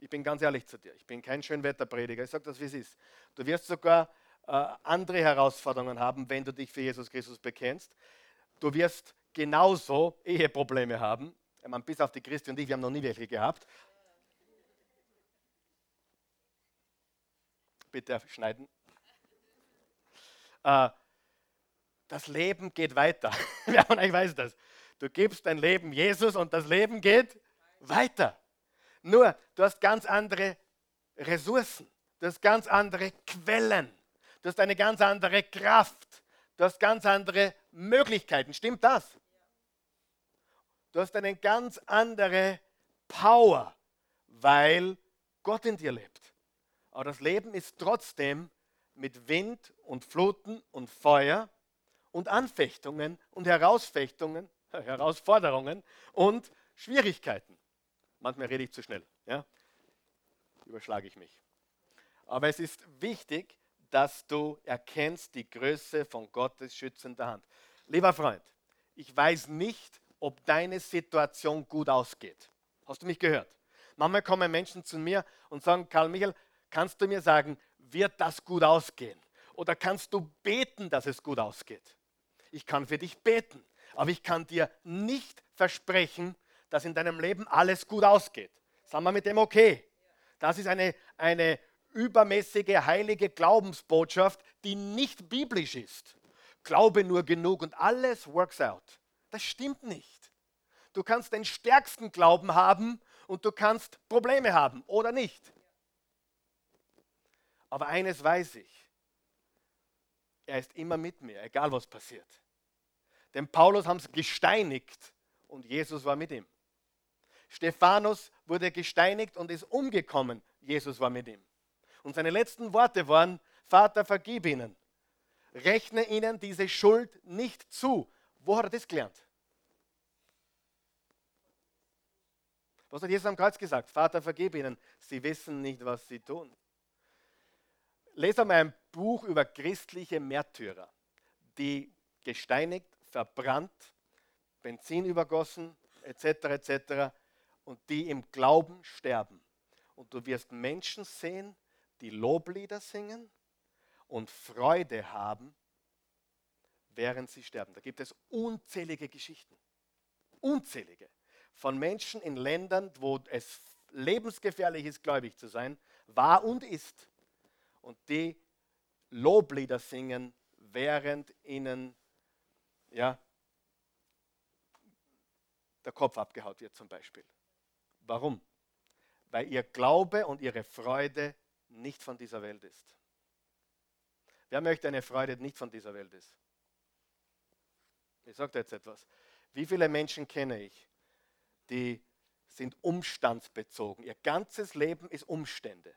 Ich bin ganz ehrlich zu dir. Ich bin kein Schönwetterprediger. Ich sage das, wie es ist. Du wirst sogar äh, andere Herausforderungen haben, wenn du dich für Jesus Christus bekennst. Du wirst genauso Eheprobleme haben. Ich meine, bis auf die Christi und ich, wir haben noch nie welche gehabt. Bitte schneiden. äh, das Leben geht weiter. Wer von euch weiß das? Du gibst dein Leben Jesus und das Leben geht weiter. Nur, du hast ganz andere Ressourcen, du hast ganz andere Quellen, du hast eine ganz andere Kraft, du hast ganz andere Möglichkeiten. Stimmt das? Du hast eine ganz andere Power, weil Gott in dir lebt. Aber das Leben ist trotzdem mit Wind und Fluten und Feuer und Anfechtungen und Herausfechtungen, Herausforderungen und Schwierigkeiten. Manchmal rede ich zu schnell, ja? überschlage ich mich. Aber es ist wichtig, dass du erkennst die Größe von Gottes schützender Hand. Lieber Freund, ich weiß nicht, ob deine Situation gut ausgeht. Hast du mich gehört? Manchmal kommen Menschen zu mir und sagen, Karl Michael, kannst du mir sagen, wird das gut ausgehen? Oder kannst du beten, dass es gut ausgeht? Ich kann für dich beten, aber ich kann dir nicht versprechen, dass in deinem Leben alles gut ausgeht. Sagen wir mit dem okay. Das ist eine, eine übermäßige heilige Glaubensbotschaft, die nicht biblisch ist. Glaube nur genug und alles works out. Das stimmt nicht. Du kannst den stärksten Glauben haben und du kannst Probleme haben oder nicht. Aber eines weiß ich. Er ist immer mit mir, egal was passiert. Denn Paulus haben sie gesteinigt und Jesus war mit ihm. Stephanus wurde gesteinigt und ist umgekommen. Jesus war mit ihm. Und seine letzten Worte waren, Vater, vergib ihnen. Rechne ihnen diese Schuld nicht zu. Wo hat er das gelernt? Was hat Jesus am Kreuz gesagt? Vater, vergib ihnen. Sie wissen nicht, was sie tun. Lese mal ein Buch über christliche Märtyrer, die gesteinigt, verbrannt, Benzin übergossen, etc., etc., und die im Glauben sterben. Und du wirst Menschen sehen, die Loblieder singen und Freude haben, während sie sterben. Da gibt es unzählige Geschichten. Unzählige von Menschen in Ländern, wo es lebensgefährlich ist, gläubig zu sein, war und ist. Und die Loblieder singen, während ihnen ja, der Kopf abgehaut wird zum Beispiel. Warum? Weil ihr Glaube und ihre Freude nicht von dieser Welt ist. Wer möchte eine Freude, die nicht von dieser Welt ist? Ich sage jetzt etwas. Wie viele Menschen kenne ich, die sind umstandsbezogen. Ihr ganzes Leben ist Umstände.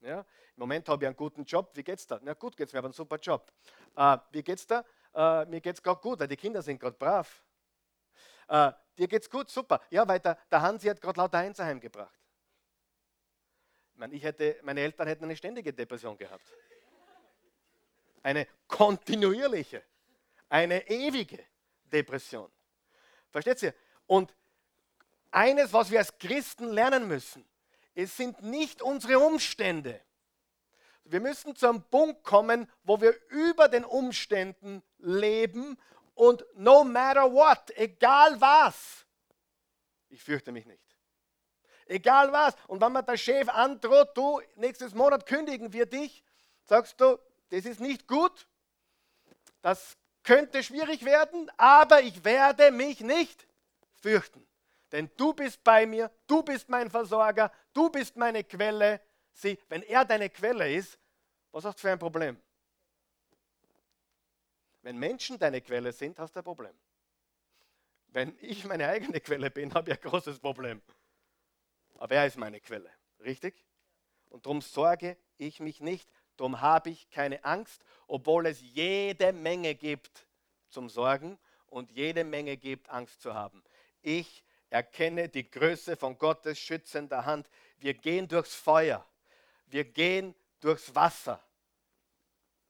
Ja? Im Moment habe ich einen guten Job. Wie geht's da? Na gut geht's mir, habe einen super Job. Äh, wie geht's da? Äh, mir geht's gerade gut, weil die Kinder sind gerade brav. Äh, dir geht's gut, super. Ja, weil der, der Hansi hat gerade lauter Einser heimgebracht. Ich meine, ich hätte, meine Eltern hätten eine ständige Depression gehabt. Eine kontinuierliche, eine ewige Depression. Versteht ihr? Und eines, was wir als Christen lernen müssen, es sind nicht unsere Umstände. Wir müssen zu einem Punkt kommen, wo wir über den Umständen leben und no matter what, egal was, ich fürchte mich nicht. Egal was. Und wenn man der Chef androht, du, nächstes Monat kündigen wir dich, sagst du, das ist nicht gut, das könnte schwierig werden, aber ich werde mich nicht fürchten. Denn du bist bei mir, du bist mein Versorger, du bist meine Quelle. Sieh, wenn er deine Quelle ist, was hast du für ein Problem? Wenn Menschen deine Quelle sind, hast du ein Problem. Wenn ich meine eigene Quelle bin, habe ich ein großes Problem. Aber er ist meine Quelle, richtig? Und darum sorge ich mich nicht, darum habe ich keine Angst, obwohl es jede Menge gibt zum Sorgen und jede Menge gibt, Angst zu haben. Ich erkenne die Größe von Gottes schützender Hand. Wir gehen durchs Feuer, wir gehen durchs Wasser.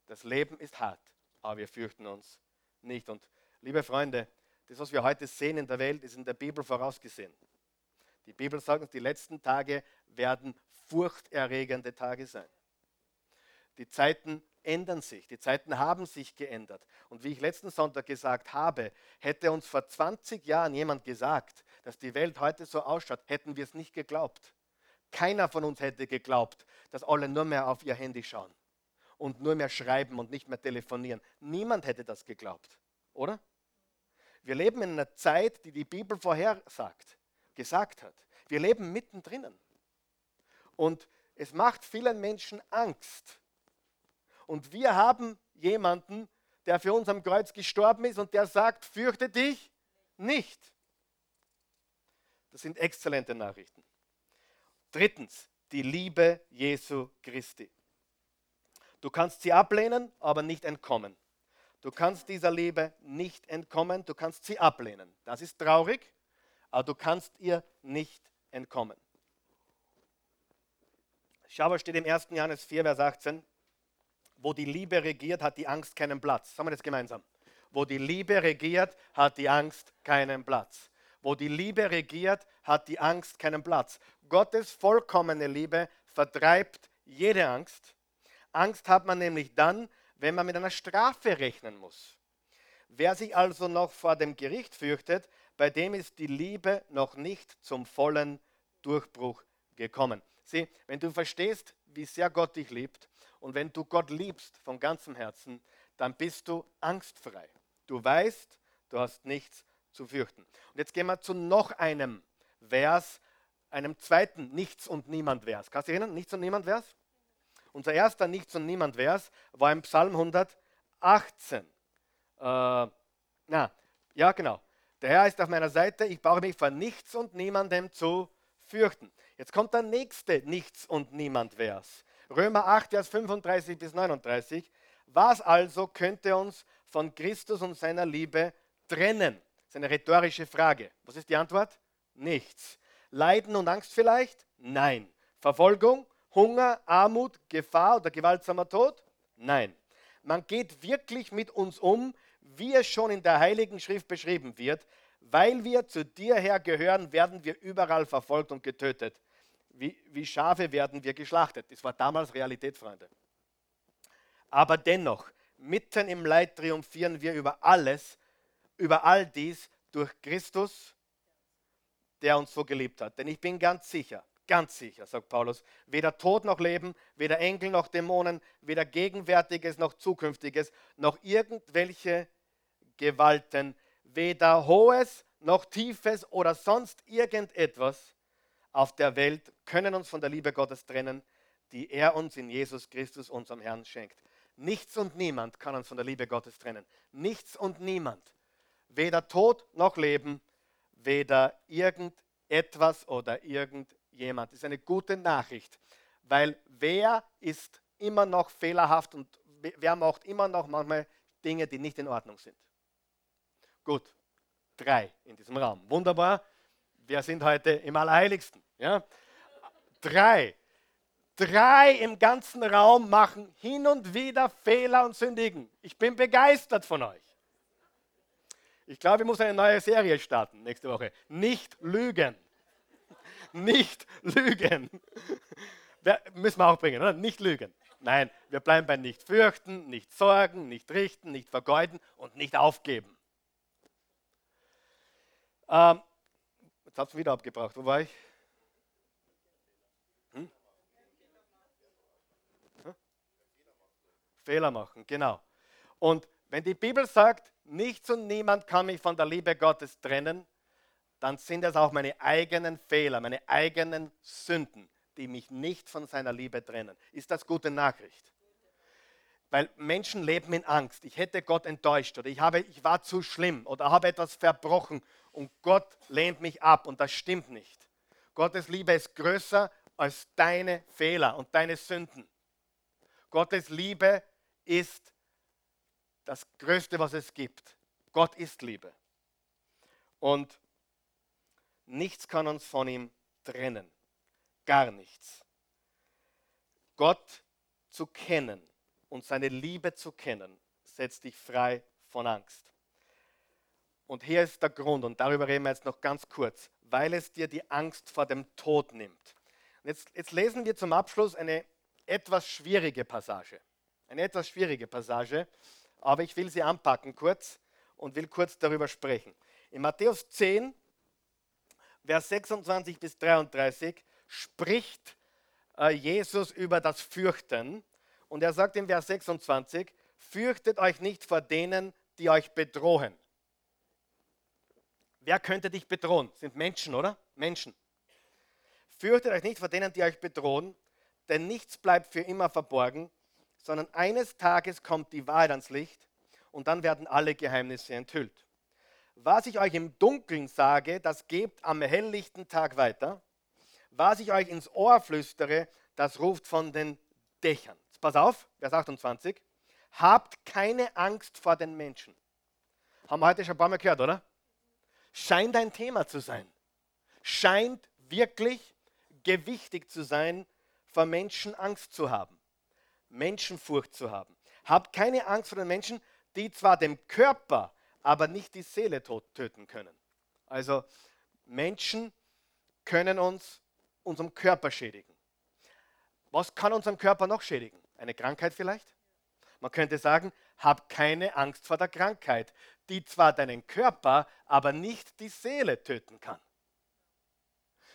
Das Leben ist hart, aber wir fürchten uns nicht. Und liebe Freunde, das, was wir heute sehen in der Welt, ist in der Bibel vorausgesehen. Die Bibel sagt uns, die letzten Tage werden furchterregende Tage sein. Die Zeiten ändern sich, die Zeiten haben sich geändert. Und wie ich letzten Sonntag gesagt habe, hätte uns vor 20 Jahren jemand gesagt, dass die Welt heute so ausschaut, hätten wir es nicht geglaubt. Keiner von uns hätte geglaubt, dass alle nur mehr auf ihr Handy schauen und nur mehr schreiben und nicht mehr telefonieren. Niemand hätte das geglaubt, oder? Wir leben in einer Zeit, die die Bibel vorhersagt, gesagt hat. Wir leben mittendrin. Und es macht vielen Menschen Angst. Und wir haben jemanden, der für uns am Kreuz gestorben ist und der sagt, fürchte dich nicht. Das sind exzellente Nachrichten. Drittens, die Liebe Jesu Christi. Du kannst sie ablehnen, aber nicht entkommen. Du kannst dieser Liebe nicht entkommen, du kannst sie ablehnen. Das ist traurig, aber du kannst ihr nicht entkommen. Schau, was steht im 1. Johannes 4, Vers 18. Wo die Liebe regiert, hat die Angst keinen Platz. Sagen wir das gemeinsam. Wo die Liebe regiert, hat die Angst keinen Platz. Wo die Liebe regiert, hat die Angst keinen Platz. Gottes vollkommene Liebe vertreibt jede Angst. Angst hat man nämlich dann, wenn man mit einer Strafe rechnen muss. Wer sich also noch vor dem Gericht fürchtet, bei dem ist die Liebe noch nicht zum vollen Durchbruch gekommen. Sieh, wenn du verstehst, wie sehr Gott dich liebt und wenn du Gott liebst von ganzem Herzen, dann bist du angstfrei. Du weißt, du hast nichts zu fürchten. Und jetzt gehen wir zu noch einem Vers, einem zweiten Nichts und Niemand Vers. Kannst du dich erinnern? Nichts und Niemand Vers? Unser erster Nichts und Niemand Vers war im Psalm 118. Äh, na, ja, genau. Der Herr ist auf meiner Seite, ich brauche mich vor nichts und niemandem zu fürchten. Jetzt kommt der nächste Nichts und Niemand Vers. Römer 8, Vers 35 bis 39. Was also könnte uns von Christus und seiner Liebe trennen? Das ist eine rhetorische Frage. Was ist die Antwort? Nichts. Leiden und Angst vielleicht? Nein. Verfolgung? Hunger, Armut, Gefahr oder gewaltsamer Tod? Nein. Man geht wirklich mit uns um, wie es schon in der Heiligen Schrift beschrieben wird. Weil wir zu dir her gehören, werden wir überall verfolgt und getötet. Wie, wie Schafe werden wir geschlachtet. Das war damals Realität, Freunde. Aber dennoch, mitten im Leid triumphieren wir über alles, über all dies durch Christus, der uns so geliebt hat. Denn ich bin ganz sicher, ganz sicher, sagt Paulus, weder Tod noch Leben, weder Engel noch Dämonen, weder Gegenwärtiges noch Zukünftiges, noch irgendwelche Gewalten, weder Hohes noch Tiefes oder sonst irgendetwas auf der Welt können uns von der Liebe Gottes trennen, die er uns in Jesus Christus, unserem Herrn, schenkt. Nichts und niemand kann uns von der Liebe Gottes trennen. Nichts und niemand. Weder Tod noch Leben, weder irgendetwas oder irgendjemand. Das ist eine gute Nachricht, weil wer ist immer noch fehlerhaft und wer macht immer noch manchmal Dinge, die nicht in Ordnung sind. Gut, drei in diesem Raum. Wunderbar. Wir sind heute im Allerheiligsten. Ja? Drei. Drei im ganzen Raum machen hin und wieder Fehler und sündigen. Ich bin begeistert von euch. Ich glaube, ich muss eine neue Serie starten nächste Woche. Nicht lügen. Nicht lügen. müssen wir auch bringen, oder? Nicht lügen. Nein, wir bleiben bei nicht fürchten, nicht sorgen, nicht richten, nicht vergeuden und nicht aufgeben. Ähm, jetzt hat es wieder abgebracht. Wo war ich? Hm? Hm? Fehler machen, genau. Und wenn die Bibel sagt, nichts und niemand kann mich von der Liebe Gottes trennen, dann sind es auch meine eigenen Fehler, meine eigenen Sünden, die mich nicht von seiner Liebe trennen. Ist das gute Nachricht? Weil Menschen leben in Angst. Ich hätte Gott enttäuscht oder ich, habe, ich war zu schlimm oder habe etwas verbrochen und Gott lehnt mich ab und das stimmt nicht. Gottes Liebe ist größer als deine Fehler und deine Sünden. Gottes Liebe ist das Größte, was es gibt. Gott ist Liebe. Und nichts kann uns von ihm trennen. Gar nichts. Gott zu kennen und seine Liebe zu kennen, setzt dich frei von Angst. Und hier ist der Grund, und darüber reden wir jetzt noch ganz kurz, weil es dir die Angst vor dem Tod nimmt. Und jetzt, jetzt lesen wir zum Abschluss eine etwas schwierige Passage. Eine etwas schwierige Passage, aber ich will sie anpacken kurz und will kurz darüber sprechen. In Matthäus 10, Vers 26 bis 33 spricht äh, Jesus über das Fürchten Und er sagt im Vers 26, fürchtet euch nicht vor denen, die euch bedrohen. Wer könnte dich bedrohen? Sind Menschen, oder? Menschen. Fürchtet euch nicht vor denen, die euch bedrohen, denn nichts bleibt für immer verborgen, sondern eines Tages kommt die Wahrheit ans Licht und dann werden alle Geheimnisse enthüllt. Was ich euch im Dunkeln sage, das gebt am helllichten Tag weiter. Was ich euch ins Ohr flüstere, das ruft von den Dächern. Pass auf, Vers 28. Habt keine Angst vor den Menschen. Haben wir heute schon ein paar Mal gehört, oder? Scheint ein Thema zu sein. Scheint wirklich gewichtig zu sein, vor Menschen Angst zu haben, Menschenfurcht zu haben. Habt keine Angst vor den Menschen, die zwar dem Körper, aber nicht die Seele töten können. Also Menschen können uns unserem Körper schädigen. Was kann unserem Körper noch schädigen? Eine Krankheit vielleicht? Man könnte sagen, hab keine Angst vor der Krankheit, die zwar deinen Körper, aber nicht die Seele töten kann.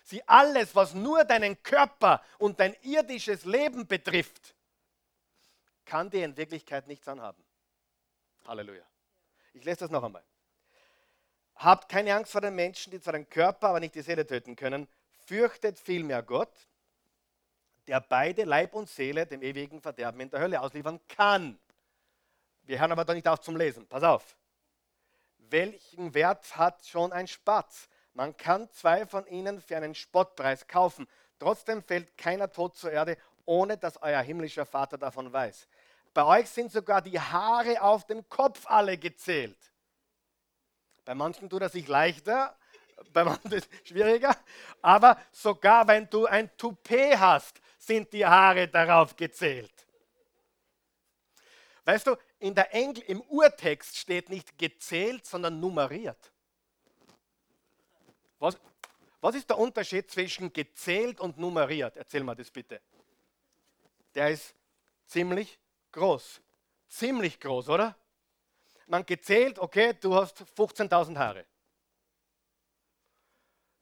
Sieh, alles, was nur deinen Körper und dein irdisches Leben betrifft, kann dir in Wirklichkeit nichts anhaben. Halleluja. Ich lese das noch einmal. Habt keine Angst vor den Menschen, die zwar den Körper, aber nicht die Seele töten können. Fürchtet vielmehr Gott, der beide Leib und Seele dem ewigen Verderben in der Hölle ausliefern kann. Wir hören aber da nicht auf zum Lesen. Pass auf. Welchen Wert hat schon ein Spatz? Man kann zwei von ihnen für einen Spottpreis kaufen. Trotzdem fällt keiner tot zur Erde, ohne dass euer himmlischer Vater davon weiß. Bei euch sind sogar die Haare auf dem Kopf alle gezählt. Bei manchen tut er sich leichter, bei manchen ist es schwieriger. Aber sogar wenn du ein Toupet hast, sind die Haare darauf gezählt. Weißt du, in der Engl im Urtext steht nicht gezählt, sondern nummeriert. Was, was ist der Unterschied zwischen gezählt und nummeriert? Erzähl mal das bitte. Der ist ziemlich groß. Ziemlich groß, oder? Man gezählt, okay, du hast 15.000 Haare.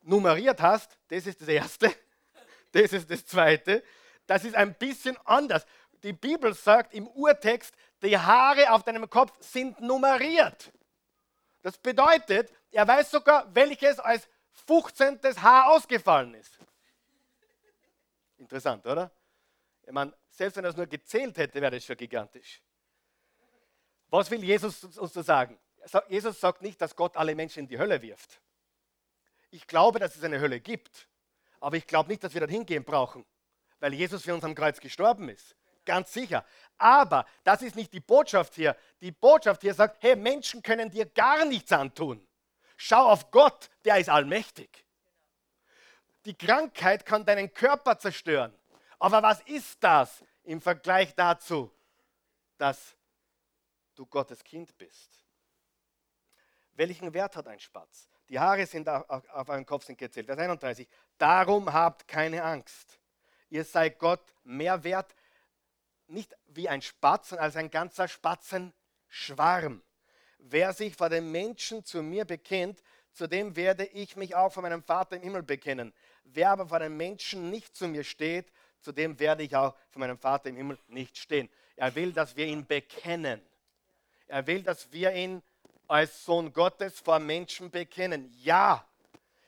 Nummeriert hast, das ist das erste, das ist das zweite. Das ist ein bisschen anders. Die Bibel sagt im Urtext, die Haare auf deinem Kopf sind nummeriert. Das bedeutet, er weiß sogar, welches als 15. Haar ausgefallen ist. Interessant, oder? Ich meine, selbst wenn er es nur gezählt hätte, wäre das schon gigantisch. Was will Jesus uns da sagen? Jesus sagt nicht, dass Gott alle Menschen in die Hölle wirft. Ich glaube, dass es eine Hölle gibt, aber ich glaube nicht, dass wir dorthin gehen brauchen, weil Jesus für uns am Kreuz gestorben ist. Ganz sicher. Aber das ist nicht die Botschaft hier. Die Botschaft hier sagt, hey, Menschen können dir gar nichts antun. Schau auf Gott, der ist allmächtig. Die Krankheit kann deinen Körper zerstören. Aber was ist das im Vergleich dazu, dass du Gottes Kind bist? Welchen Wert hat ein Spatz? Die Haare sind auf, eurem Kopf sind gezählt. Vers 31. Darum habt keine Angst. Ihr seid Gott mehr wert, nicht wie ein Spatz, sondern als ein ganzer Spatzenschwarm. Wer sich vor den Menschen zu mir bekennt, zu dem werde ich mich auch vor meinem Vater im Himmel bekennen. Wer aber vor den Menschen nicht zu mir steht, zu dem werde ich auch vor meinem Vater im Himmel nicht stehen. Er will, dass wir ihn bekennen. Er will, dass wir ihn als Sohn Gottes vor Menschen bekennen. Ja,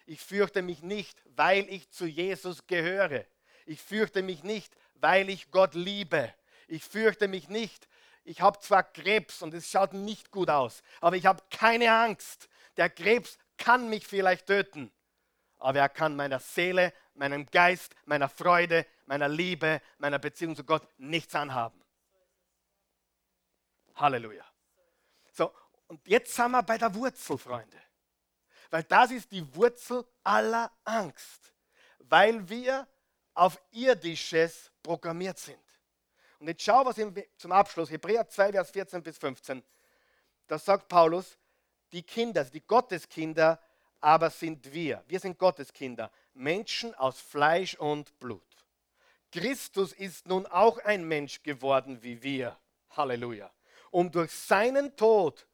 ich fürchte mich nicht, weil ich zu Jesus gehöre. Ich fürchte mich nicht, weil ich Gott liebe. Ich fürchte mich nicht, ich habe zwar Krebs und es schaut nicht gut aus, aber ich habe keine Angst. Der Krebs kann mich vielleicht töten, aber er kann meiner Seele, meinem Geist, meiner Freude, meiner Liebe, meiner Beziehung zu Gott nichts anhaben. Halleluja. So, und jetzt sind wir bei der Wurzel, Freunde. Weil das ist die Wurzel aller Angst. Weil wir auf irdisches programmiert sind. Und jetzt schau, was zum Abschluss, Hebräer 2, Vers 14 bis 15, da sagt Paulus, die Kinder, die Gotteskinder, aber sind wir. Wir sind Gotteskinder, Menschen aus Fleisch und Blut. Christus ist nun auch ein Mensch geworden wie wir. Halleluja. Um durch seinen Tod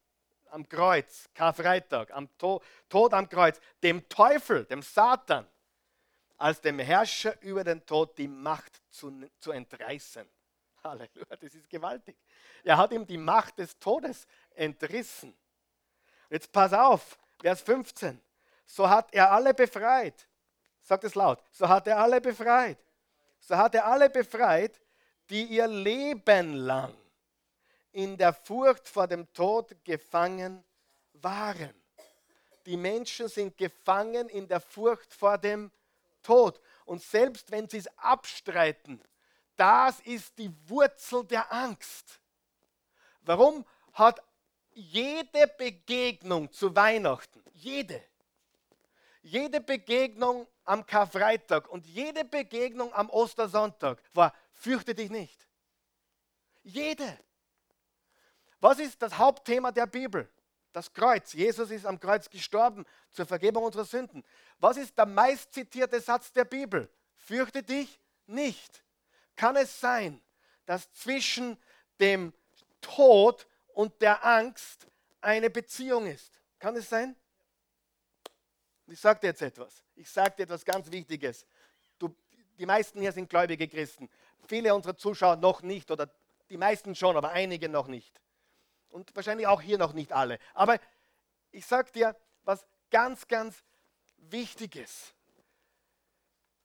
am Kreuz, Karfreitag, am Tod, Tod am Kreuz, dem Teufel, dem Satan, als dem Herrscher über den Tod die Macht zu, zu entreißen. Halleluja, das ist gewaltig. Er hat ihm die Macht des Todes entrissen. Jetzt pass auf, Vers 15. So hat er alle befreit. Sagt es laut. So hat er alle befreit. So hat er alle befreit, die ihr Leben lang in der Furcht vor dem Tod gefangen waren. Die Menschen sind gefangen in der Furcht vor dem Tod. Und selbst wenn sie es abstreiten, das ist die Wurzel der Angst. Warum hat jede Begegnung zu Weihnachten, jede, jede Begegnung am Karfreitag und jede Begegnung am Ostersonntag war, fürchte dich nicht. Jede. Was ist das Hauptthema der Bibel? Das Kreuz. Jesus ist am Kreuz gestorben zur Vergebung unserer Sünden. Was ist der meistzitierte Satz der Bibel? Fürchte dich nicht. Kann es sein, dass zwischen dem Tod und der Angst eine Beziehung ist? Kann es sein? Ich sage dir jetzt etwas. Ich sage dir etwas ganz Wichtiges. Du, die meisten hier sind gläubige Christen. Viele unserer Zuschauer noch nicht oder die meisten schon, aber einige noch nicht. Und wahrscheinlich auch hier noch nicht alle. Aber ich sage dir was ganz, ganz Wichtiges.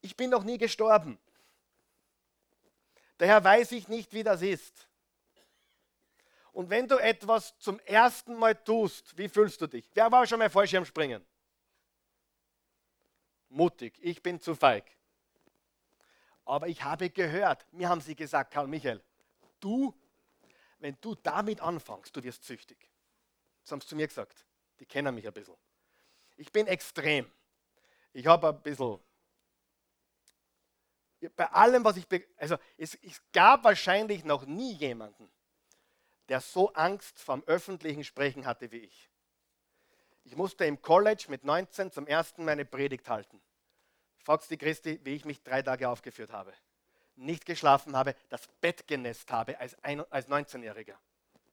Ich bin noch nie gestorben. Daher weiß ich nicht, wie das ist. Und wenn du etwas zum ersten Mal tust, wie fühlst du dich? Wer war schon mal Fallschirmspringen? Mutig, ich bin zu feig. Aber ich habe gehört, mir haben sie gesagt, Karl Michael, du, wenn du damit anfängst, du wirst süchtig. Das haben sie zu mir gesagt. Die kennen mich ein bisschen. Ich bin extrem. Ich habe ein bisschen bei allem, was ich, also es, es gab wahrscheinlich noch nie jemanden, der so Angst vom öffentlichen Sprechen hatte wie ich. Ich musste im College mit 19 zum ersten meine Predigt halten. Fragst die Christi, wie ich mich drei Tage aufgeführt habe. Nicht geschlafen habe, das Bett genässt habe als, als 19-Jähriger.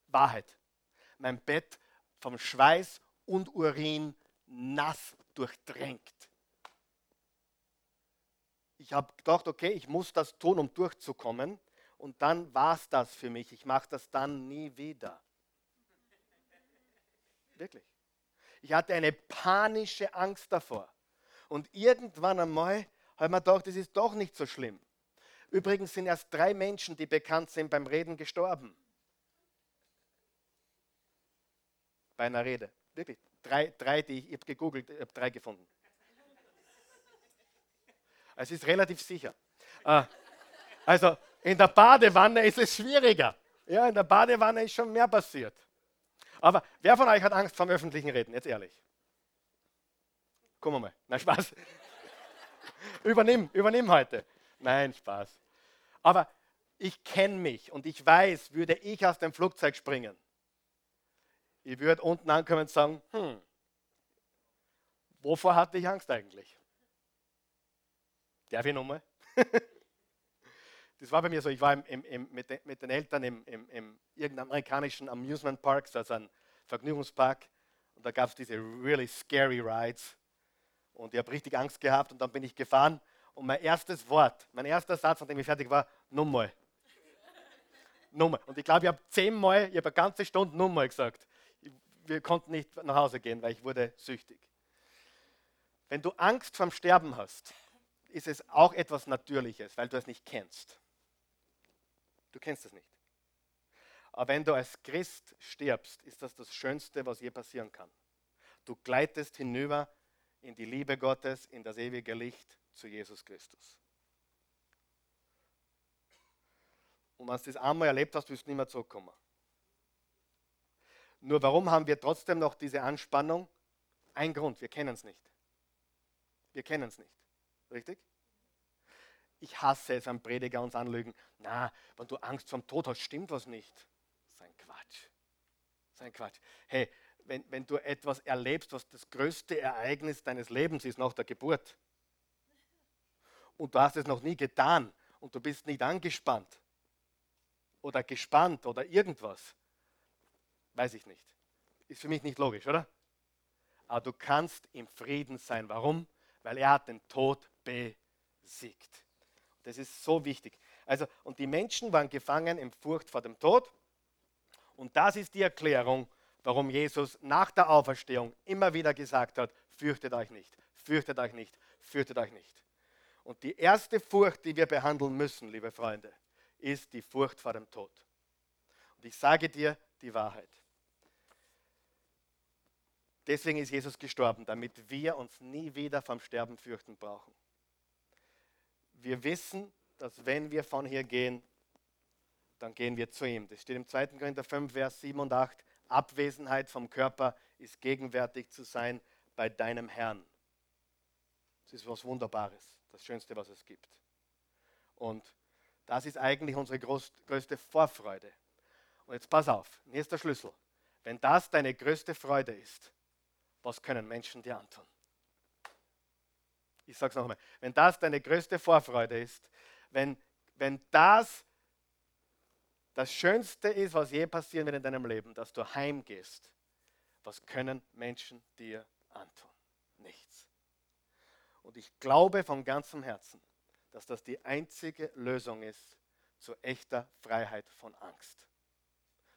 Wahrheit. Mein Bett vom Schweiß und Urin nass durchdrängt ich habe gedacht, okay, ich muss das tun, um durchzukommen. Und dann war es das für mich. Ich mache das dann nie wieder. Wirklich. Ich hatte eine panische Angst davor. Und irgendwann einmal habe ich mir gedacht, das ist doch nicht so schlimm. Übrigens sind erst drei Menschen, die bekannt sind, beim Reden gestorben. Bei einer Rede. Wirklich. Drei, drei die ich, ich habe gegoogelt, ich habe drei gefunden. Es ist relativ sicher. Äh, also in der Badewanne ist es schwieriger. Ja, in der Badewanne ist schon mehr passiert. Aber wer von euch hat Angst vom öffentlichen Reden? Jetzt ehrlich. Komm mal. Nein, Spaß. übernimm, übernimm heute. Nein, Spaß. Aber ich kenne mich und ich weiß, würde ich aus dem Flugzeug springen, ich würde unten ankommen und sagen, hm, wovor hatte ich Angst eigentlich? Darf ich nochmal? das war bei mir so, ich war im, im, im, mit, den, mit, den, Eltern im, im, irgendeinem amerikanischen Amusement Park, also ein Vergnügungspark, und da gab es diese really scary rides. Und ich habe richtig Angst gehabt und dann bin ich gefahren und mein erstes Wort, mein erster Satz, nachdem ich fertig war, nochmal. nochmal. Und ich glaube, ich habe zehnmal, ich habe eine ganze Stunde nochmal gesagt. Wir konnten nicht nach Hause gehen, weil ich wurde süchtig. Wenn du Angst vorm Sterben hast, ist es auch etwas Natürliches, weil du es nicht kennst. Du kennst es nicht. Aber wenn du als Christ stirbst, ist das das Schönste, was je passieren kann. Du gleitest hinüber in die Liebe Gottes, in das ewige Licht zu Jesus Christus. Und wenn du das einmal erlebt hast, wirst du nicht mehr zurückkommen. Nur warum haben wir trotzdem noch diese Anspannung? Ein Grund, wir kennen es nicht. Wir kennen es nicht. Richtig? Ich hasse es, wenn Prediger uns anlügen. Na, wenn du Angst vor dem Tod hast, stimmt was nicht. Sein Quatsch. Sein Quatsch. Hey, wenn, wenn du etwas erlebst, was das größte Ereignis deines Lebens ist nach der Geburt, und du hast es noch nie getan und du bist nicht angespannt oder gespannt oder irgendwas, weiß ich nicht. Ist für mich nicht logisch, oder? Aber du kannst im Frieden sein. Warum? weil er hat den Tod besiegt. Das ist so wichtig. Also, und die Menschen waren gefangen in Furcht vor dem Tod. Und das ist die Erklärung, warum Jesus nach der Auferstehung immer wieder gesagt hat, fürchtet euch nicht, fürchtet euch nicht, fürchtet euch nicht. Und die erste Furcht, die wir behandeln müssen, liebe Freunde, ist die Furcht vor dem Tod. Und ich sage dir die Wahrheit. Deswegen ist Jesus gestorben, damit wir uns nie wieder vom Sterben fürchten brauchen. Wir wissen, dass wenn wir von hier gehen, dann gehen wir zu ihm. Das steht im 2. Korinther 5, Vers 7 und 8. Abwesenheit vom Körper ist gegenwärtig zu sein bei deinem Herrn. Das ist was Wunderbares, das Schönste, was es gibt. Und das ist eigentlich unsere größte Vorfreude. Und jetzt pass auf, hier ist der Schlüssel. Wenn das deine größte Freude ist, was können Menschen dir antun? Ich sage es nochmal, wenn das deine größte Vorfreude ist, wenn, wenn das das Schönste ist, was je passieren wird in deinem Leben, dass du heimgehst, was können Menschen dir antun? Nichts. Und ich glaube von ganzem Herzen, dass das die einzige Lösung ist zu echter Freiheit von Angst.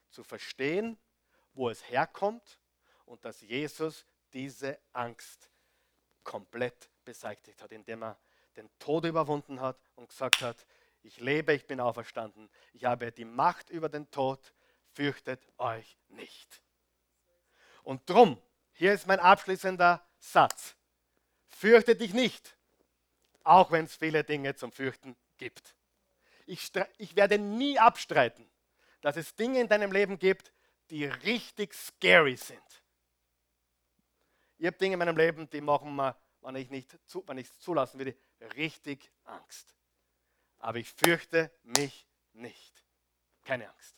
Zu verstehen, wo es herkommt und dass Jesus diese Angst komplett beseitigt hat, indem er den Tod überwunden hat und gesagt hat, ich lebe, ich bin auferstanden, ich habe die Macht über den Tod, fürchtet euch nicht. Und drum, hier ist mein abschließender Satz, fürchte dich nicht, auch wenn es viele Dinge zum Fürchten gibt. Ich, ich werde nie abstreiten, dass es Dinge in deinem Leben gibt, die richtig scary sind. Ich habe Dinge in meinem Leben, die machen mir, wenn ich nicht zu, wenn ich es zulassen würde, richtig Angst. Aber ich fürchte mich nicht. Keine Angst.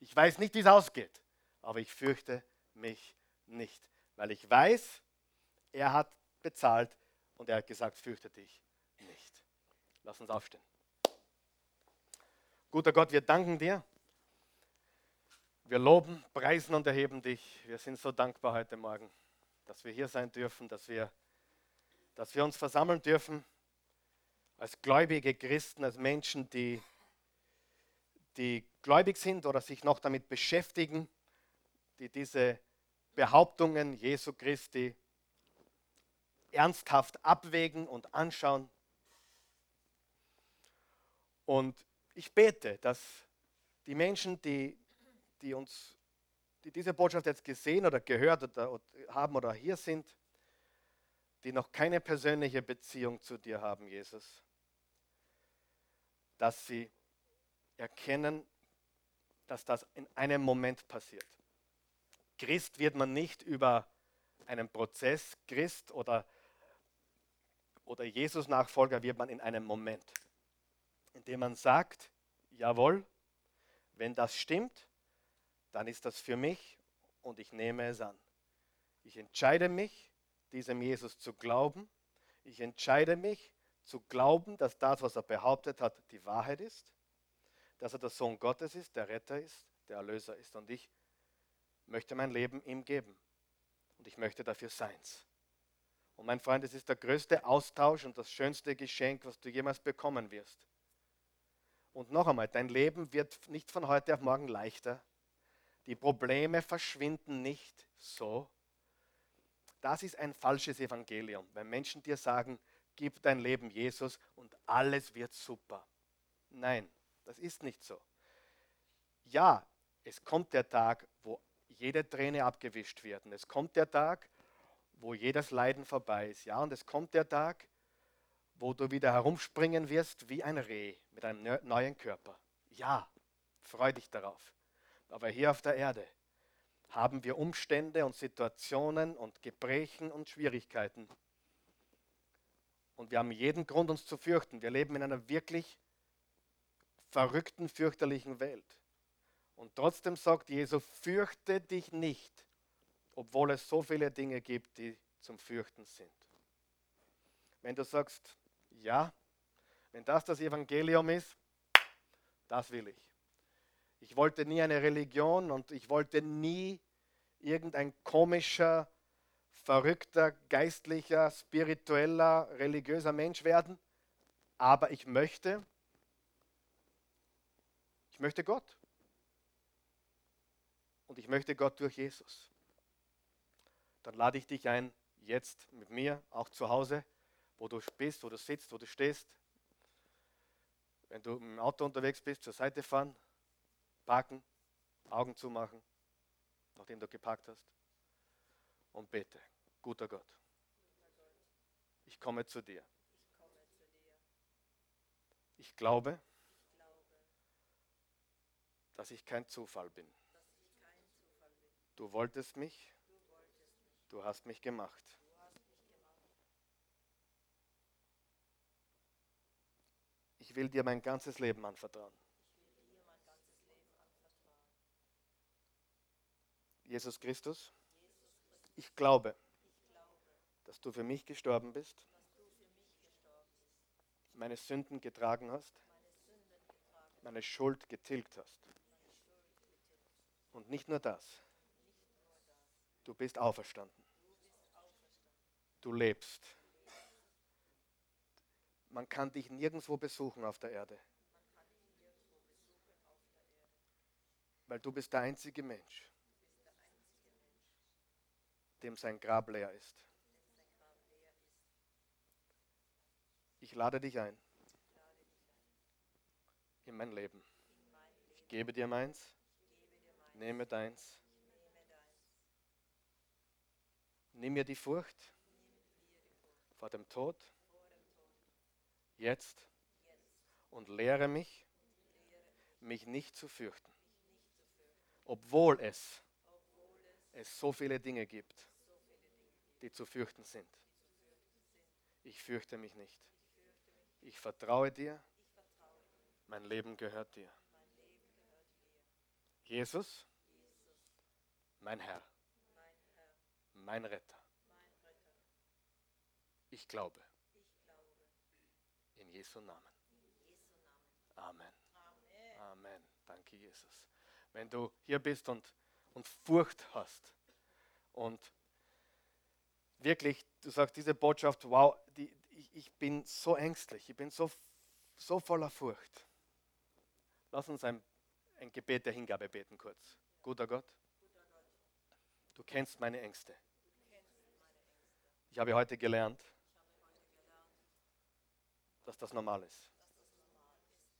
Ich weiß nicht, wie es ausgeht, aber ich fürchte mich nicht, weil ich weiß, er hat bezahlt und er hat gesagt, fürchte dich nicht. Lass uns aufstehen. Guter Gott, wir danken dir. Wir loben, preisen und erheben dich. Wir sind so dankbar heute Morgen dass wir hier sein dürfen, dass wir, dass wir uns versammeln dürfen als gläubige Christen, als Menschen, die, die gläubig sind oder sich noch damit beschäftigen, die diese Behauptungen Jesu Christi ernsthaft abwägen und anschauen. Und ich bete, dass die Menschen, die, die uns die diese Botschaft jetzt gesehen oder gehört oder, haben oder hier sind, die noch keine persönliche Beziehung zu dir haben, Jesus, dass sie erkennen, dass das in einem Moment passiert. Christ wird man nicht über einen Prozess, Christ oder, oder Jesus-Nachfolger wird man in einem Moment, in dem man sagt, jawohl, wenn das stimmt, dann ist das für mich und ich nehme es an. Ich entscheide mich, diesem Jesus zu glauben. Ich entscheide mich zu glauben, dass das, was er behauptet hat, die Wahrheit ist, dass er der Sohn Gottes ist, der Retter ist, der Erlöser ist. Und ich möchte mein Leben ihm geben. Und ich möchte dafür seins. Und mein Freund, es ist der größte Austausch und das schönste Geschenk, was du jemals bekommen wirst. Und noch einmal, dein Leben wird nicht von heute auf morgen leichter. Die Probleme verschwinden nicht so. Das ist ein falsches Evangelium, wenn Menschen dir sagen, gib dein Leben Jesus und alles wird super. Nein, das ist nicht so. Ja, es kommt der Tag, wo jede Träne abgewischt wird. Und es kommt der Tag, wo jedes Leiden vorbei ist. Ja, und es kommt der Tag, wo du wieder herumspringen wirst wie ein Reh mit einem neuen Körper. Ja, freu dich darauf. Aber hier auf der Erde haben wir Umstände und Situationen und Gebrechen und Schwierigkeiten. Und wir haben jeden Grund, uns zu fürchten. Wir leben in einer wirklich verrückten, fürchterlichen Welt. Und trotzdem sagt Jesus, fürchte dich nicht, obwohl es so viele Dinge gibt, die zum Fürchten sind. Wenn du sagst, ja, wenn das das Evangelium ist, das will ich. Ich wollte nie eine Religion und ich wollte nie irgendein komischer, verrückter, geistlicher, spiritueller, religiöser Mensch werden. Aber ich möchte, Ich möchte Gott. Und ich möchte Gott durch Jesus. Dann lade ich dich ein, jetzt mit mir, auch zu Hause, wo du bist, wo du sitzt, wo du stehst. Wenn du im Auto unterwegs bist, zur Seite fahren, parken, Augen zumachen, nachdem du geparkt hast. Und bete, guter Gott, ich komme zu dir. Ich glaube, dass ich kein Zufall bin. Du wolltest mich, du hast mich gemacht. Ich will dir mein ganzes Leben anvertrauen. Jesus Christus, ich glaube, dass du für mich gestorben bist, meine Sünden getragen hast, meine Schuld getilgt hast. Und nicht nur das, du bist auferstanden. Du lebst. Man kann dich nirgendwo besuchen auf der Erde. Weil du bist der einzige Mensch, dem sein Grab leer ist. Ich lade dich ein in mein Leben. Ich gebe dir meins, nehme deins. Nimm mir die Furcht vor dem Tod jetzt und lehre mich, mich nicht zu fürchten, obwohl es, es so viele Dinge gibt, die zu fürchten sind. Ich fürchte mich nicht. Ich vertraue dir. Mein Leben gehört dir. Jesus, mein Herr, mein Retter. Ich glaube. In Jesu Namen. Amen. Amen. Danke, Jesus. Wenn du hier bist und, und Furcht hast und wirklich, du sagst, diese Botschaft, wow, die, ich, ich bin so ängstlich, ich bin so, so voller Furcht. Lass uns ein, ein Gebet der Hingabe beten kurz. Guter Gott, du kennst meine Ängste. Ich habe heute gelernt, dass das normal ist.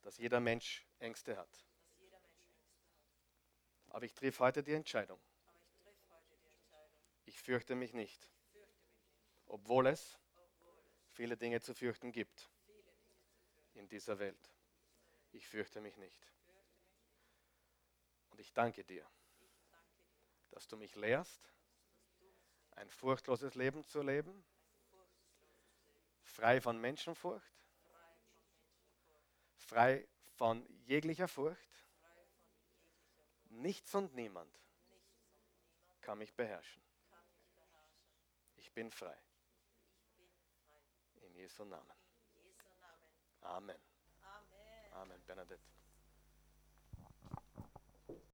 Dass jeder Mensch Ängste hat. Aber ich treffe heute die Entscheidung. Ich fürchte mich nicht, obwohl es viele Dinge zu fürchten gibt in dieser Welt. Ich fürchte mich nicht. Und ich danke dir, dass du mich lehrst, ein furchtloses Leben zu leben, frei von Menschenfurcht, frei von jeglicher Furcht. Nichts und niemand kann mich beherrschen. Ich bin frei. In Jesu Namen. Amen. Amen, Bernadette.